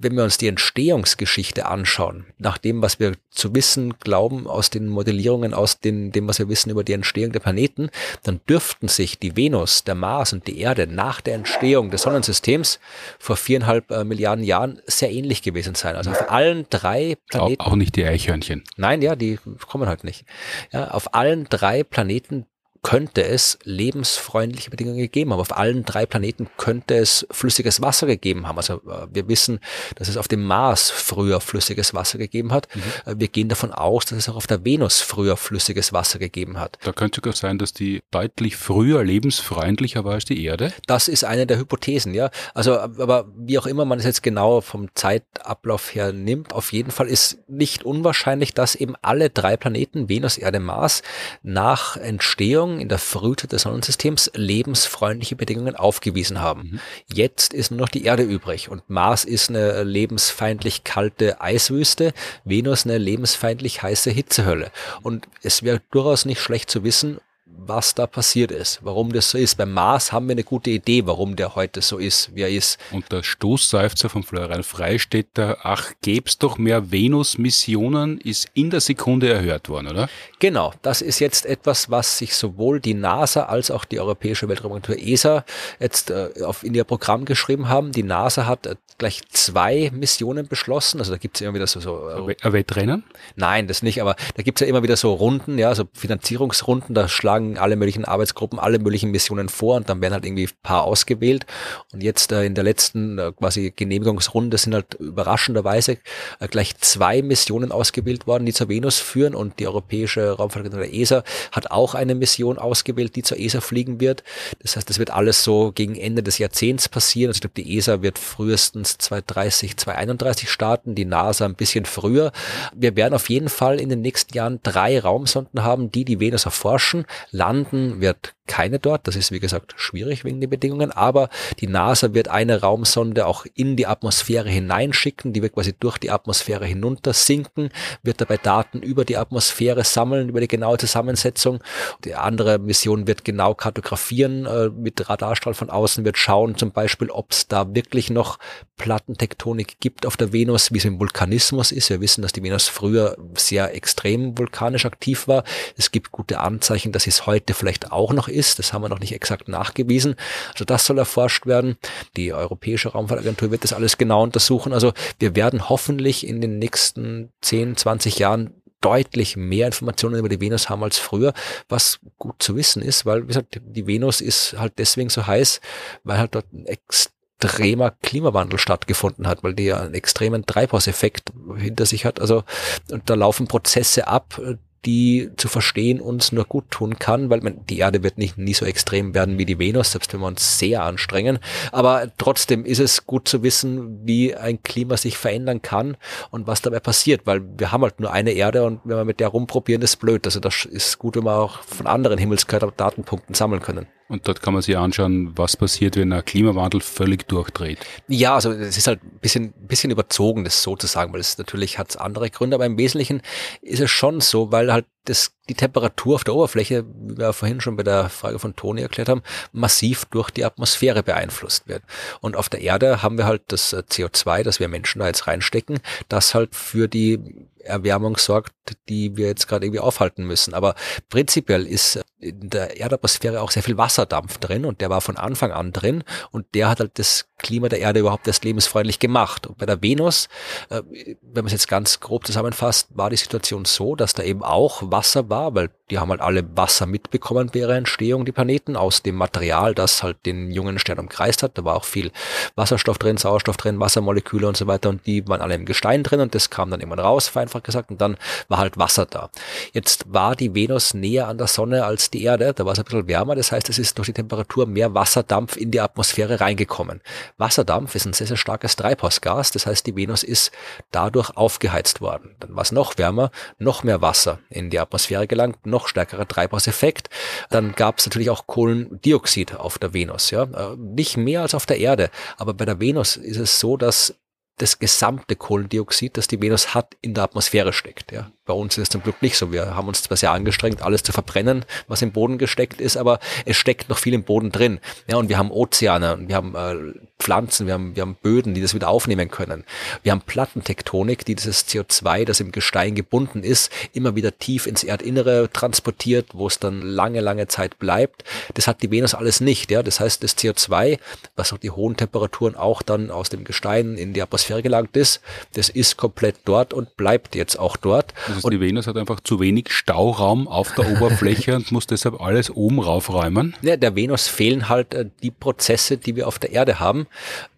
wenn wir uns die Entstehungsgeschichte anschauen, nach dem, was wir zu wissen glauben aus den Modellierungen, aus den, dem, was wir wissen über die Entstehung der Planeten, dann dürften sich die Venus, der Mars und die Erde nach der Entstehung des Sonnensystems vor viereinhalb äh, Milliarden Jahren sehr ähnlich gewesen sein. Also auf allen drei Planeten. Auch, auch nicht die Eichhörnchen. Nein, ja, die kommen halt nicht. Ja, auf allen drei Planeten könnte es lebensfreundliche Bedingungen gegeben haben. Auf allen drei Planeten könnte es flüssiges Wasser gegeben haben. Also äh, wir wissen, dass es auf dem Mars früher flüssiges Wasser gegeben hat. Mhm. Äh, wir gehen davon aus, dass es auch auf der Venus früher flüssiges Wasser gegeben hat. Da könnte sogar sein, dass die deutlich früher lebensfreundlicher war als die Erde. Das ist eine der Hypothesen, ja. Also, aber wie auch immer man es jetzt genau vom Zeitablauf her nimmt, auf jeden Fall ist nicht unwahrscheinlich, dass eben alle drei Planeten, Venus, Erde, Mars, nach Entstehung in der Frühzeit des Sonnensystems lebensfreundliche Bedingungen aufgewiesen haben. Mhm. Jetzt ist nur noch die Erde übrig und Mars ist eine lebensfeindlich kalte Eiswüste, Venus eine lebensfeindlich heiße Hitzehölle. Und es wäre durchaus nicht schlecht zu wissen, was da passiert ist, warum das so ist. Beim Mars haben wir eine gute Idee, warum der heute so ist, wie er ist. Und der Stoßseufzer von Florian Freistetter, ach, gäb's doch mehr Venus-Missionen, ist in der Sekunde erhört worden, oder? Genau, das ist jetzt etwas, was sich sowohl die NASA als auch die Europäische Weltraumagentur ESA jetzt äh, auf, in ihr Programm geschrieben haben. Die NASA hat äh, gleich zwei Missionen beschlossen, also da gibt's immer wieder so... so äh, Wettrennen? Nein, das nicht, aber da gibt's ja immer wieder so Runden, ja, so Finanzierungsrunden, da schlagen schlagen alle möglichen Arbeitsgruppen alle möglichen Missionen vor und dann werden halt irgendwie ein paar ausgewählt. Und jetzt äh, in der letzten äh, quasi Genehmigungsrunde sind halt überraschenderweise äh, gleich zwei Missionen ausgewählt worden, die zur Venus führen und die Europäische Raumfahrtagentur ESA hat auch eine Mission ausgewählt, die zur ESA fliegen wird. Das heißt, das wird alles so gegen Ende des Jahrzehnts passieren. Also ich glaube, die ESA wird frühestens 2030, 2031 starten, die NASA ein bisschen früher. Wir werden auf jeden Fall in den nächsten Jahren drei Raumsonden haben, die die Venus erforschen. Landen wird keine dort. Das ist, wie gesagt, schwierig wegen den Bedingungen. Aber die NASA wird eine Raumsonde auch in die Atmosphäre hineinschicken. Die wird quasi durch die Atmosphäre hinunter sinken, wird dabei Daten über die Atmosphäre sammeln, über die genaue Zusammensetzung. Die andere Mission wird genau kartografieren äh, mit Radarstrahl von außen, wird schauen zum Beispiel, ob es da wirklich noch Plattentektonik gibt auf der Venus, wie es im Vulkanismus ist. Wir wissen, dass die Venus früher sehr extrem vulkanisch aktiv war. Es gibt gute Anzeichen, dass es heute vielleicht auch noch ist. Das haben wir noch nicht exakt nachgewiesen. Also das soll erforscht werden. Die Europäische Raumfahrtagentur wird das alles genau untersuchen. Also wir werden hoffentlich in den nächsten 10, 20 Jahren deutlich mehr Informationen über die Venus haben als früher, was gut zu wissen ist, weil, wie gesagt, die Venus ist halt deswegen so heiß, weil halt dort ein extremer Klimawandel stattgefunden hat, weil die ja einen extremen Treibhauseffekt hinter sich hat. Also, und da laufen Prozesse ab, die zu verstehen uns nur gut tun kann, weil man, die Erde wird nicht nie so extrem werden wie die Venus, selbst wenn wir uns sehr anstrengen. Aber trotzdem ist es gut zu wissen, wie ein Klima sich verändern kann und was dabei passiert, weil wir haben halt nur eine Erde und wenn wir mit der rumprobieren, ist blöd. Also das ist gut, wenn wir auch von anderen Himmelskörpern Datenpunkten sammeln können. Und dort kann man sich anschauen, was passiert, wenn ein Klimawandel völlig durchdreht. Ja, also es ist halt ein bisschen, bisschen überzogen, das so zu sagen, weil es natürlich hat andere Gründe, aber im Wesentlichen ist es schon so, weil halt das, die Temperatur auf der Oberfläche, wie wir vorhin schon bei der Frage von Toni erklärt haben, massiv durch die Atmosphäre beeinflusst wird. Und auf der Erde haben wir halt das äh, CO2, das wir Menschen da jetzt reinstecken, das halt für die Erwärmung sorgt, die wir jetzt gerade irgendwie aufhalten müssen. Aber prinzipiell ist in der Erdatmosphäre auch sehr viel Wasserdampf drin und der war von Anfang an drin und der hat halt das Klima der Erde überhaupt erst lebensfreundlich gemacht. Und bei der Venus, äh, wenn man es jetzt ganz grob zusammenfasst, war die Situation so, dass da eben auch Wasser war, weil die haben halt alle Wasser mitbekommen bei ihrer Entstehung, die Planeten, aus dem Material, das halt den jungen Stern umkreist hat. Da war auch viel Wasserstoff drin, Sauerstoff drin, Wassermoleküle und so weiter und die waren alle im Gestein drin und das kam dann immer raus, vereinfacht gesagt, und dann war halt Wasser da. Jetzt war die Venus näher an der Sonne als die Erde, da war es ein bisschen wärmer, das heißt, es ist durch die Temperatur mehr Wasserdampf in die Atmosphäre reingekommen. Wasserdampf ist ein sehr, sehr starkes Treibhausgas, das heißt, die Venus ist dadurch aufgeheizt worden. Dann war es noch wärmer, noch mehr Wasser in die Atmosphäre gelangt, noch stärkerer Treibhauseffekt. Dann gab es natürlich auch Kohlendioxid auf der Venus, ja, äh, nicht mehr als auf der Erde, aber bei der Venus ist es so, dass das gesamte Kohlendioxid, das die Venus hat, in der Atmosphäre steckt. Ja. Bei uns ist es zum Glück nicht so. Wir haben uns zwar sehr angestrengt, alles zu verbrennen, was im Boden gesteckt ist, aber es steckt noch viel im Boden drin. Ja, und wir haben Ozeane, und wir haben äh, Pflanzen, wir haben, wir haben Böden, die das wieder aufnehmen können. Wir haben Plattentektonik, die dieses CO2, das im Gestein gebunden ist, immer wieder tief ins Erdinnere transportiert, wo es dann lange, lange Zeit bleibt. Das hat die Venus alles nicht. Ja. Das heißt, das CO2, was auch die hohen Temperaturen auch dann aus dem Gestein in die Atmosphäre gelangt ist, das ist komplett dort und bleibt jetzt auch dort. Das heißt, und die Venus hat einfach zu wenig Stauraum auf der Oberfläche und muss deshalb alles oben raufräumen. Ja, der Venus fehlen halt äh, die Prozesse, die wir auf der Erde haben,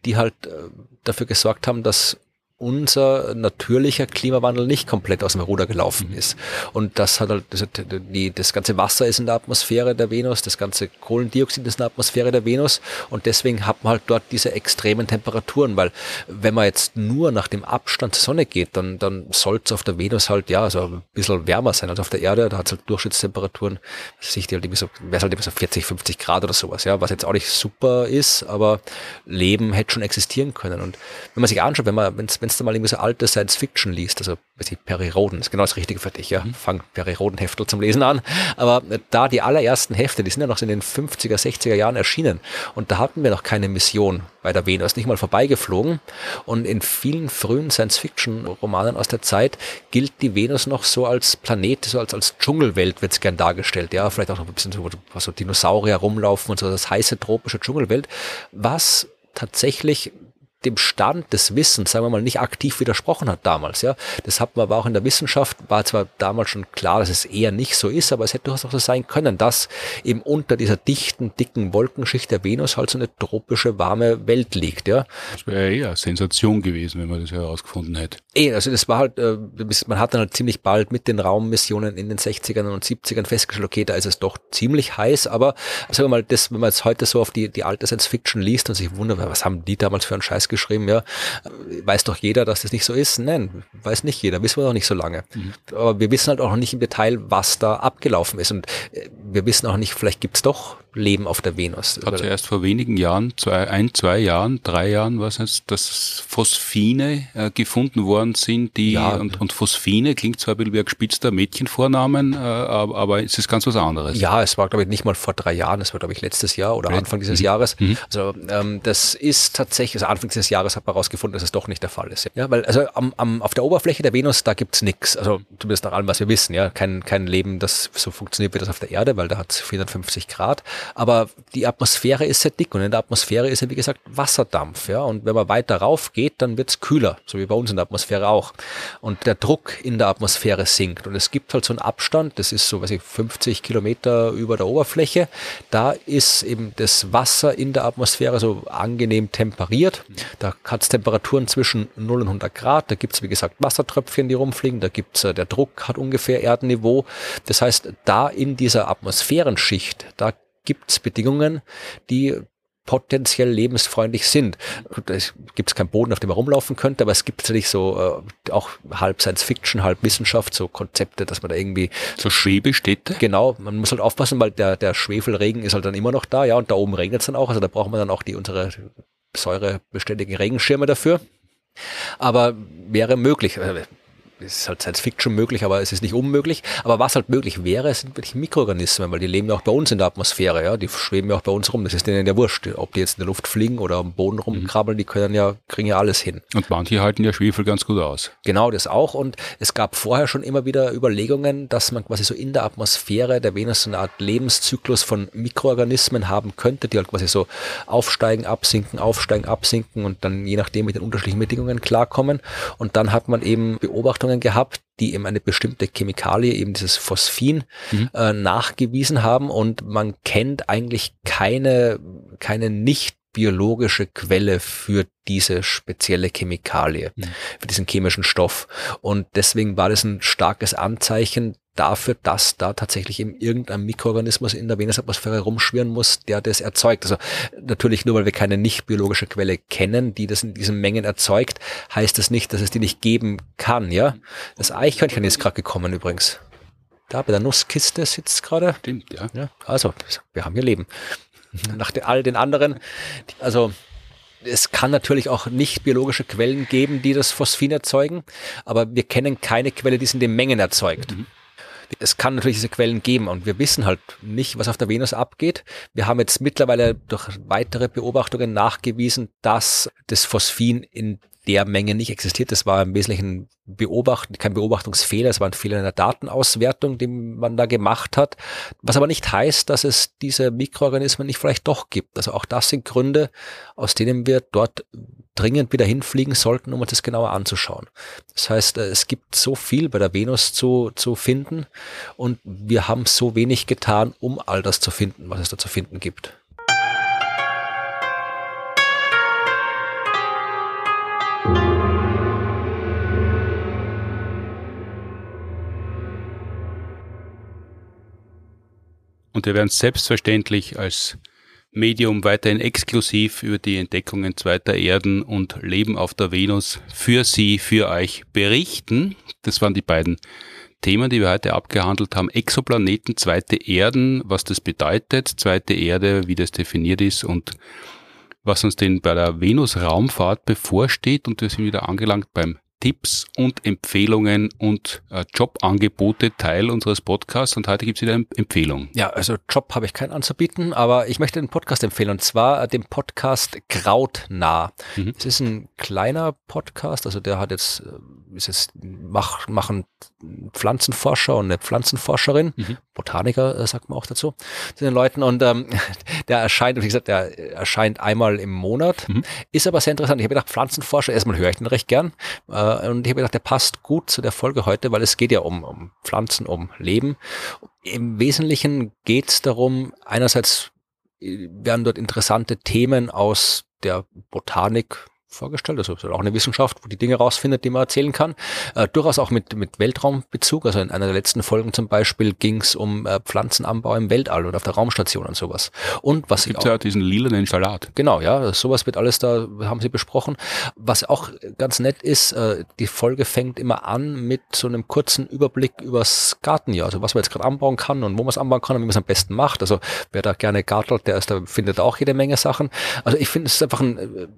die halt äh, dafür gesorgt haben, dass unser natürlicher Klimawandel nicht komplett aus dem Ruder gelaufen ist. Und das hat halt, das, die, das ganze Wasser ist in der Atmosphäre der Venus, das ganze Kohlendioxid ist in der Atmosphäre der Venus und deswegen hat man halt dort diese extremen Temperaturen, weil wenn man jetzt nur nach dem Abstand zur Sonne geht, dann, dann soll es auf der Venus halt, ja, so ein bisschen wärmer sein als auf der Erde, da hat es halt Durchschnittstemperaturen, sich die halt irgendwie so, wäre halt immer so 40, 50 Grad oder sowas, ja, was jetzt auch nicht super ist, aber Leben hätte schon existieren können. Und wenn man sich anschaut, wenn man, wenn wenn du mal irgendwie so alte Science Fiction liest, also weiß ich, Perry Roden, ist genau das Richtige für dich, ja. Mhm. Fang Perry Roden Heftel zum Lesen an. Aber da die allerersten Hefte, die sind ja noch in den 50er, 60er Jahren erschienen und da hatten wir noch keine Mission bei der Venus, nicht mal vorbeigeflogen. Und in vielen frühen Science Fiction Romanen aus der Zeit gilt die Venus noch so als Planet, so als, als Dschungelwelt wird es gern dargestellt. Ja, vielleicht auch noch ein bisschen so, so Dinosaurier rumlaufen und so das heiße tropische Dschungelwelt, was tatsächlich dem Stand des Wissens, sagen wir mal, nicht aktiv widersprochen hat damals. Ja, das hat man aber auch in der Wissenschaft, war zwar damals schon klar, dass es eher nicht so ist, aber es hätte durchaus auch so sein können, dass eben unter dieser dichten, dicken Wolkenschicht der Venus halt so eine tropische, warme Welt liegt. Ja. Das wäre eher eine Sensation gewesen, wenn man das herausgefunden hätte. Eh, also das war halt, äh, man hat dann halt ziemlich bald mit den Raummissionen in den 60ern und 70ern festgestellt, okay, da ist es doch ziemlich heiß, aber sagen wir mal, das, wenn man jetzt heute so auf die, die alte Science Fiction liest und sich wundert, was haben die damals für einen Scheiß geschrieben, ja, weiß doch jeder, dass das nicht so ist? Nein, weiß nicht jeder, wissen wir noch nicht so lange. Mhm. Aber wir wissen halt auch noch nicht im Detail, was da abgelaufen ist und äh, wir wissen auch nicht, vielleicht gibt's doch Leben auf der Venus. Hat ja erst vor wenigen Jahren, zwei, ein, zwei Jahren, drei Jahren, was heißt, dass Phosphine äh, gefunden worden sind, die ja, und, und Phosphine klingt zwar ein bisschen wie ein gespitzter Mädchenvornamen, äh, aber, aber es ist ganz was anderes. Ja, es war glaube ich nicht mal vor drei Jahren, es war glaube ich letztes Jahr oder Anfang dieses mhm. Jahres. Mhm. Also ähm, das ist tatsächlich, also Anfang dieses Jahres hat man herausgefunden, dass es doch nicht der Fall ist. Ja, weil also am, am, auf der Oberfläche der Venus, da gibt's nichts, also zumindest nach allem, was wir wissen, ja, kein, kein Leben, das so funktioniert wie das auf der Erde, weil weil da hat es 450 Grad. Aber die Atmosphäre ist sehr dick und in der Atmosphäre ist ja, wie gesagt, Wasserdampf. Ja? Und wenn man weiter rauf geht, dann wird es kühler, so wie bei uns in der Atmosphäre auch. Und der Druck in der Atmosphäre sinkt. Und es gibt halt so einen Abstand, das ist so, weiß ich, 50 Kilometer über der Oberfläche. Da ist eben das Wasser in der Atmosphäre so angenehm temperiert. Da hat es Temperaturen zwischen 0 und 100 Grad. Da gibt es, wie gesagt, Wassertröpfchen, die rumfliegen. Da gibt's, äh, der Druck hat ungefähr Erdenniveau. Das heißt, da in dieser Atmosphärenschicht, da gibt's Bedingungen, die potenziell lebensfreundlich sind. Es gibt keinen Boden, auf dem man rumlaufen könnte, aber es gibt natürlich so äh, auch halb Science Fiction, halb Wissenschaft, so Konzepte, dass man da irgendwie so Schwebestädte. Genau, man muss halt aufpassen, weil der der Schwefelregen ist halt dann immer noch da, ja, und da oben regnet es dann auch, also da braucht man dann auch die unsere säurebeständigen Regenschirme dafür. Aber wäre möglich. Es ist halt Science Fiction möglich, aber es ist nicht unmöglich. Aber was halt möglich wäre, sind wirklich Mikroorganismen, weil die leben ja auch bei uns in der Atmosphäre, ja. Die schweben ja auch bei uns rum. Das ist denen ja wurscht. Ob die jetzt in der Luft fliegen oder am Boden rumkrabbeln, die können ja, kriegen ja alles hin. Und manche halten ja Schwefel ganz gut aus. Genau, das auch. Und es gab vorher schon immer wieder Überlegungen, dass man quasi so in der Atmosphäre der Venus so eine Art Lebenszyklus von Mikroorganismen haben könnte, die halt quasi so aufsteigen, absinken, aufsteigen, absinken und dann je nachdem mit den unterschiedlichen Bedingungen klarkommen. Und dann hat man eben Beobachtungen Beobachtungen gehabt, die eben eine bestimmte Chemikalie, eben dieses Phosphin, mhm. äh, nachgewiesen haben und man kennt eigentlich keine, keine nicht biologische Quelle für diese spezielle Chemikalie, mhm. für diesen chemischen Stoff. Und deswegen war das ein starkes Anzeichen dafür, dass da tatsächlich eben irgendein Mikroorganismus in der Venusatmosphäre rumschwirren muss, der das erzeugt. Also natürlich nur, weil wir keine nicht biologische Quelle kennen, die das in diesen Mengen erzeugt, heißt das nicht, dass es die nicht geben kann, ja. Das Eichhörnchen ist gerade gekommen übrigens. Da bei der Nusskiste sitzt gerade. Stimmt, ja. ja. Also, wir haben hier Leben. Nach den, all den anderen, also es kann natürlich auch nicht biologische Quellen geben, die das Phosphin erzeugen, aber wir kennen keine Quelle, die es in den Mengen erzeugt. Mhm es kann natürlich diese Quellen geben und wir wissen halt nicht, was auf der Venus abgeht. Wir haben jetzt mittlerweile durch weitere Beobachtungen nachgewiesen, dass das Phosphin in der Menge nicht existiert. Das war im Wesentlichen Beobachten, kein Beobachtungsfehler, es war ein Fehler in der Datenauswertung, den man da gemacht hat. Was aber nicht heißt, dass es diese Mikroorganismen nicht vielleicht doch gibt. Also auch das sind Gründe, aus denen wir dort dringend wieder hinfliegen sollten, um uns das genauer anzuschauen. Das heißt, äh, es gibt so viel bei der Venus zu, zu finden und wir haben so wenig getan, um all das zu finden, was es da zu finden gibt. Und wir werden selbstverständlich als Medium weiterhin exklusiv über die Entdeckungen zweiter Erden und Leben auf der Venus für Sie, für euch berichten. Das waren die beiden Themen, die wir heute abgehandelt haben. Exoplaneten, zweite Erden, was das bedeutet, zweite Erde, wie das definiert ist und was uns denn bei der Venus-Raumfahrt bevorsteht. Und wir sind wieder angelangt beim Tipps und Empfehlungen und äh, Jobangebote Teil unseres Podcasts und heute gibt es wieder eine Empfehlung. Ja, also Job habe ich keinen anzubieten, aber ich möchte einen Podcast empfehlen und zwar äh, den Podcast Krautnah. Mhm. Es ist ein kleiner Podcast, also der hat jetzt, äh, ist jetzt mach, machen Pflanzenforscher und eine Pflanzenforscherin, mhm. Botaniker äh, sagt man auch dazu, zu den Leuten und ähm, der erscheint, wie gesagt, der erscheint einmal im Monat, mhm. ist aber sehr interessant. Ich habe gedacht, Pflanzenforscher, erstmal höre ich den recht gern äh, und ich habe gedacht, der passt gut zu der Folge heute, weil es geht ja um, um Pflanzen, um Leben. Im Wesentlichen geht es darum, einerseits äh, werden dort interessante Themen aus der Botanik vorgestellt. Also auch eine Wissenschaft, wo die Dinge rausfindet, die man erzählen kann. Äh, durchaus auch mit, mit Weltraumbezug. Also in einer der letzten Folgen zum Beispiel ging es um äh, Pflanzenanbau im Weltall oder auf der Raumstation und sowas. Und was auch, ja diesen lilanen Salat. Genau, ja, sowas wird alles da, haben sie besprochen. Was auch ganz nett ist, äh, die Folge fängt immer an mit so einem kurzen Überblick übers Gartenjahr. Also was man jetzt gerade anbauen kann und wo man es anbauen kann und wie man es am besten macht. Also wer da gerne gartelt, der ist, da findet auch jede Menge Sachen. Also ich finde, es ist einfach ein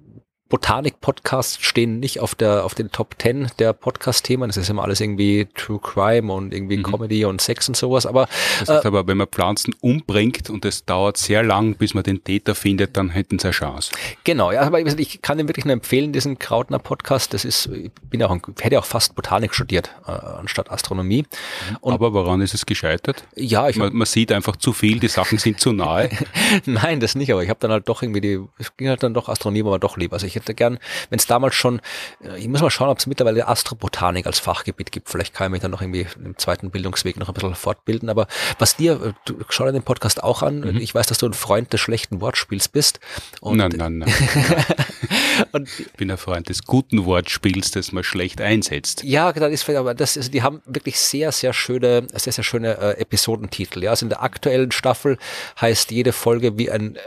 Botanik-Podcasts stehen nicht auf der auf den Top 10 der Podcast-Themen. Das ist immer alles irgendwie True Crime und irgendwie mhm. Comedy und Sex und sowas. Aber das heißt äh, aber, wenn man Pflanzen umbringt und es dauert sehr lang, bis man den Täter findet, dann hätten sie eine Chance. Genau, ja, aber ich kann den wirklich nur empfehlen, diesen Krautner-Podcast. Das ist, ich bin auch, hätte auch fast Botanik studiert äh, anstatt Astronomie. Mhm. Und aber woran ist es gescheitert? Ja, ich man, man sieht einfach zu viel, die Sachen sind zu nahe. Nein, das nicht. Aber ich habe dann halt doch irgendwie die, es ging halt dann doch Astronomie, aber doch lieber. Also ich hätte gern, wenn es damals schon, äh, ich muss mal schauen, ob es mittlerweile Astrobotanik als Fachgebiet gibt. Vielleicht kann ich mich dann noch irgendwie im zweiten Bildungsweg noch ein bisschen fortbilden. Aber was dir, äh, du schau dir den Podcast auch an. Mhm. Ich weiß, dass du ein Freund des schlechten Wortspiels bist. Und nein, nein, nein. und ich bin ein Freund des guten Wortspiels, das man schlecht einsetzt. Ja, das ist aber das ist, die haben wirklich sehr, sehr schöne, sehr, sehr schöne äh, Episodentitel. Ja, also in der aktuellen Staffel heißt jede Folge wie ein äh,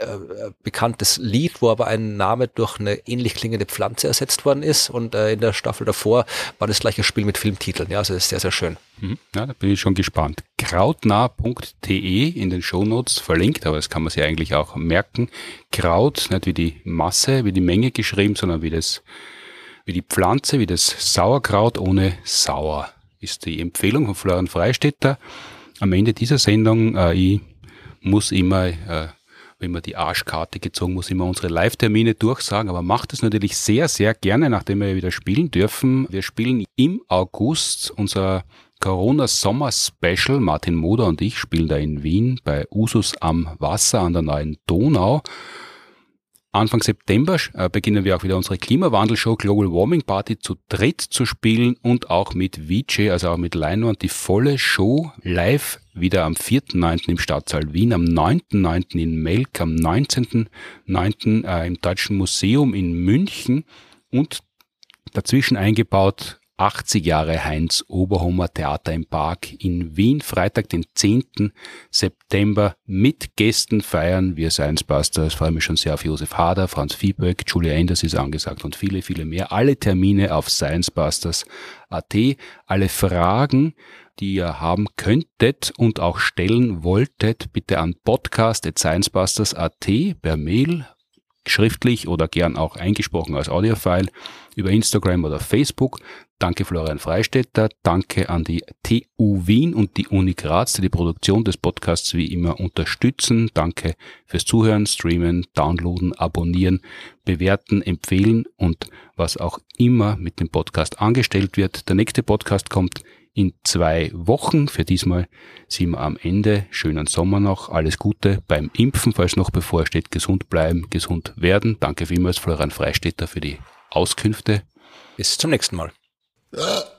bekanntes Lied, wo aber ein Name durch eine ähnlich klingende Pflanze ersetzt worden ist. Und äh, in der Staffel davor war das gleiche Spiel mit Filmtiteln. Ja, also das ist sehr, sehr schön. Mhm. Ja, da bin ich schon gespannt. Krautnah.de in den Shownotes verlinkt, aber das kann man sich eigentlich auch merken. Kraut, nicht wie die Masse, wie die Menge geschrieben, sondern wie das, wie die Pflanze, wie das Sauerkraut ohne Sauer ist die Empfehlung von Florian Freistetter. Am Ende dieser Sendung, äh, ich muss immer äh, wenn man die Arschkarte gezogen muss, immer unsere Live-Termine durchsagen, aber macht es natürlich sehr, sehr gerne, nachdem wir wieder spielen dürfen. Wir spielen im August unser Corona-Sommer-Special. Martin Moder und ich spielen da in Wien bei Usus am Wasser an der neuen Donau. Anfang September äh, beginnen wir auch wieder unsere Klimawandelshow Global Warming Party zu dritt zu spielen und auch mit VJ, also auch mit Leinwand, die volle Show live wieder am 4.9. im Stadtsaal Wien, am 9.9. in Melk, am 19.9. Äh, im Deutschen Museum in München und dazwischen eingebaut 80 Jahre Heinz Oberhommer Theater im Park in Wien, Freitag, den 10. September mit Gästen feiern wir Science Busters. Freue mich schon sehr auf Josef Hader, Franz Viehböck, Julia Enders ist angesagt und viele, viele mehr. Alle Termine auf sciencebusters.at. Alle Fragen, die ihr haben könntet und auch stellen wolltet, bitte an podcast.sciencebusters.at per Mail schriftlich oder gern auch eingesprochen als Audiofile über Instagram oder Facebook. Danke Florian Freistetter, danke an die TU Wien und die Uni Graz, die die Produktion des Podcasts wie immer unterstützen. Danke fürs Zuhören, Streamen, Downloaden, Abonnieren, Bewerten, Empfehlen und was auch immer mit dem Podcast angestellt wird. Der nächste Podcast kommt in zwei Wochen. Für diesmal sind wir am Ende. Schönen Sommer noch. Alles Gute beim Impfen, falls noch bevorsteht. Gesund bleiben, gesund werden. Danke vielmals, Florian Freistetter, für die Auskünfte. Bis zum nächsten Mal. Ugh.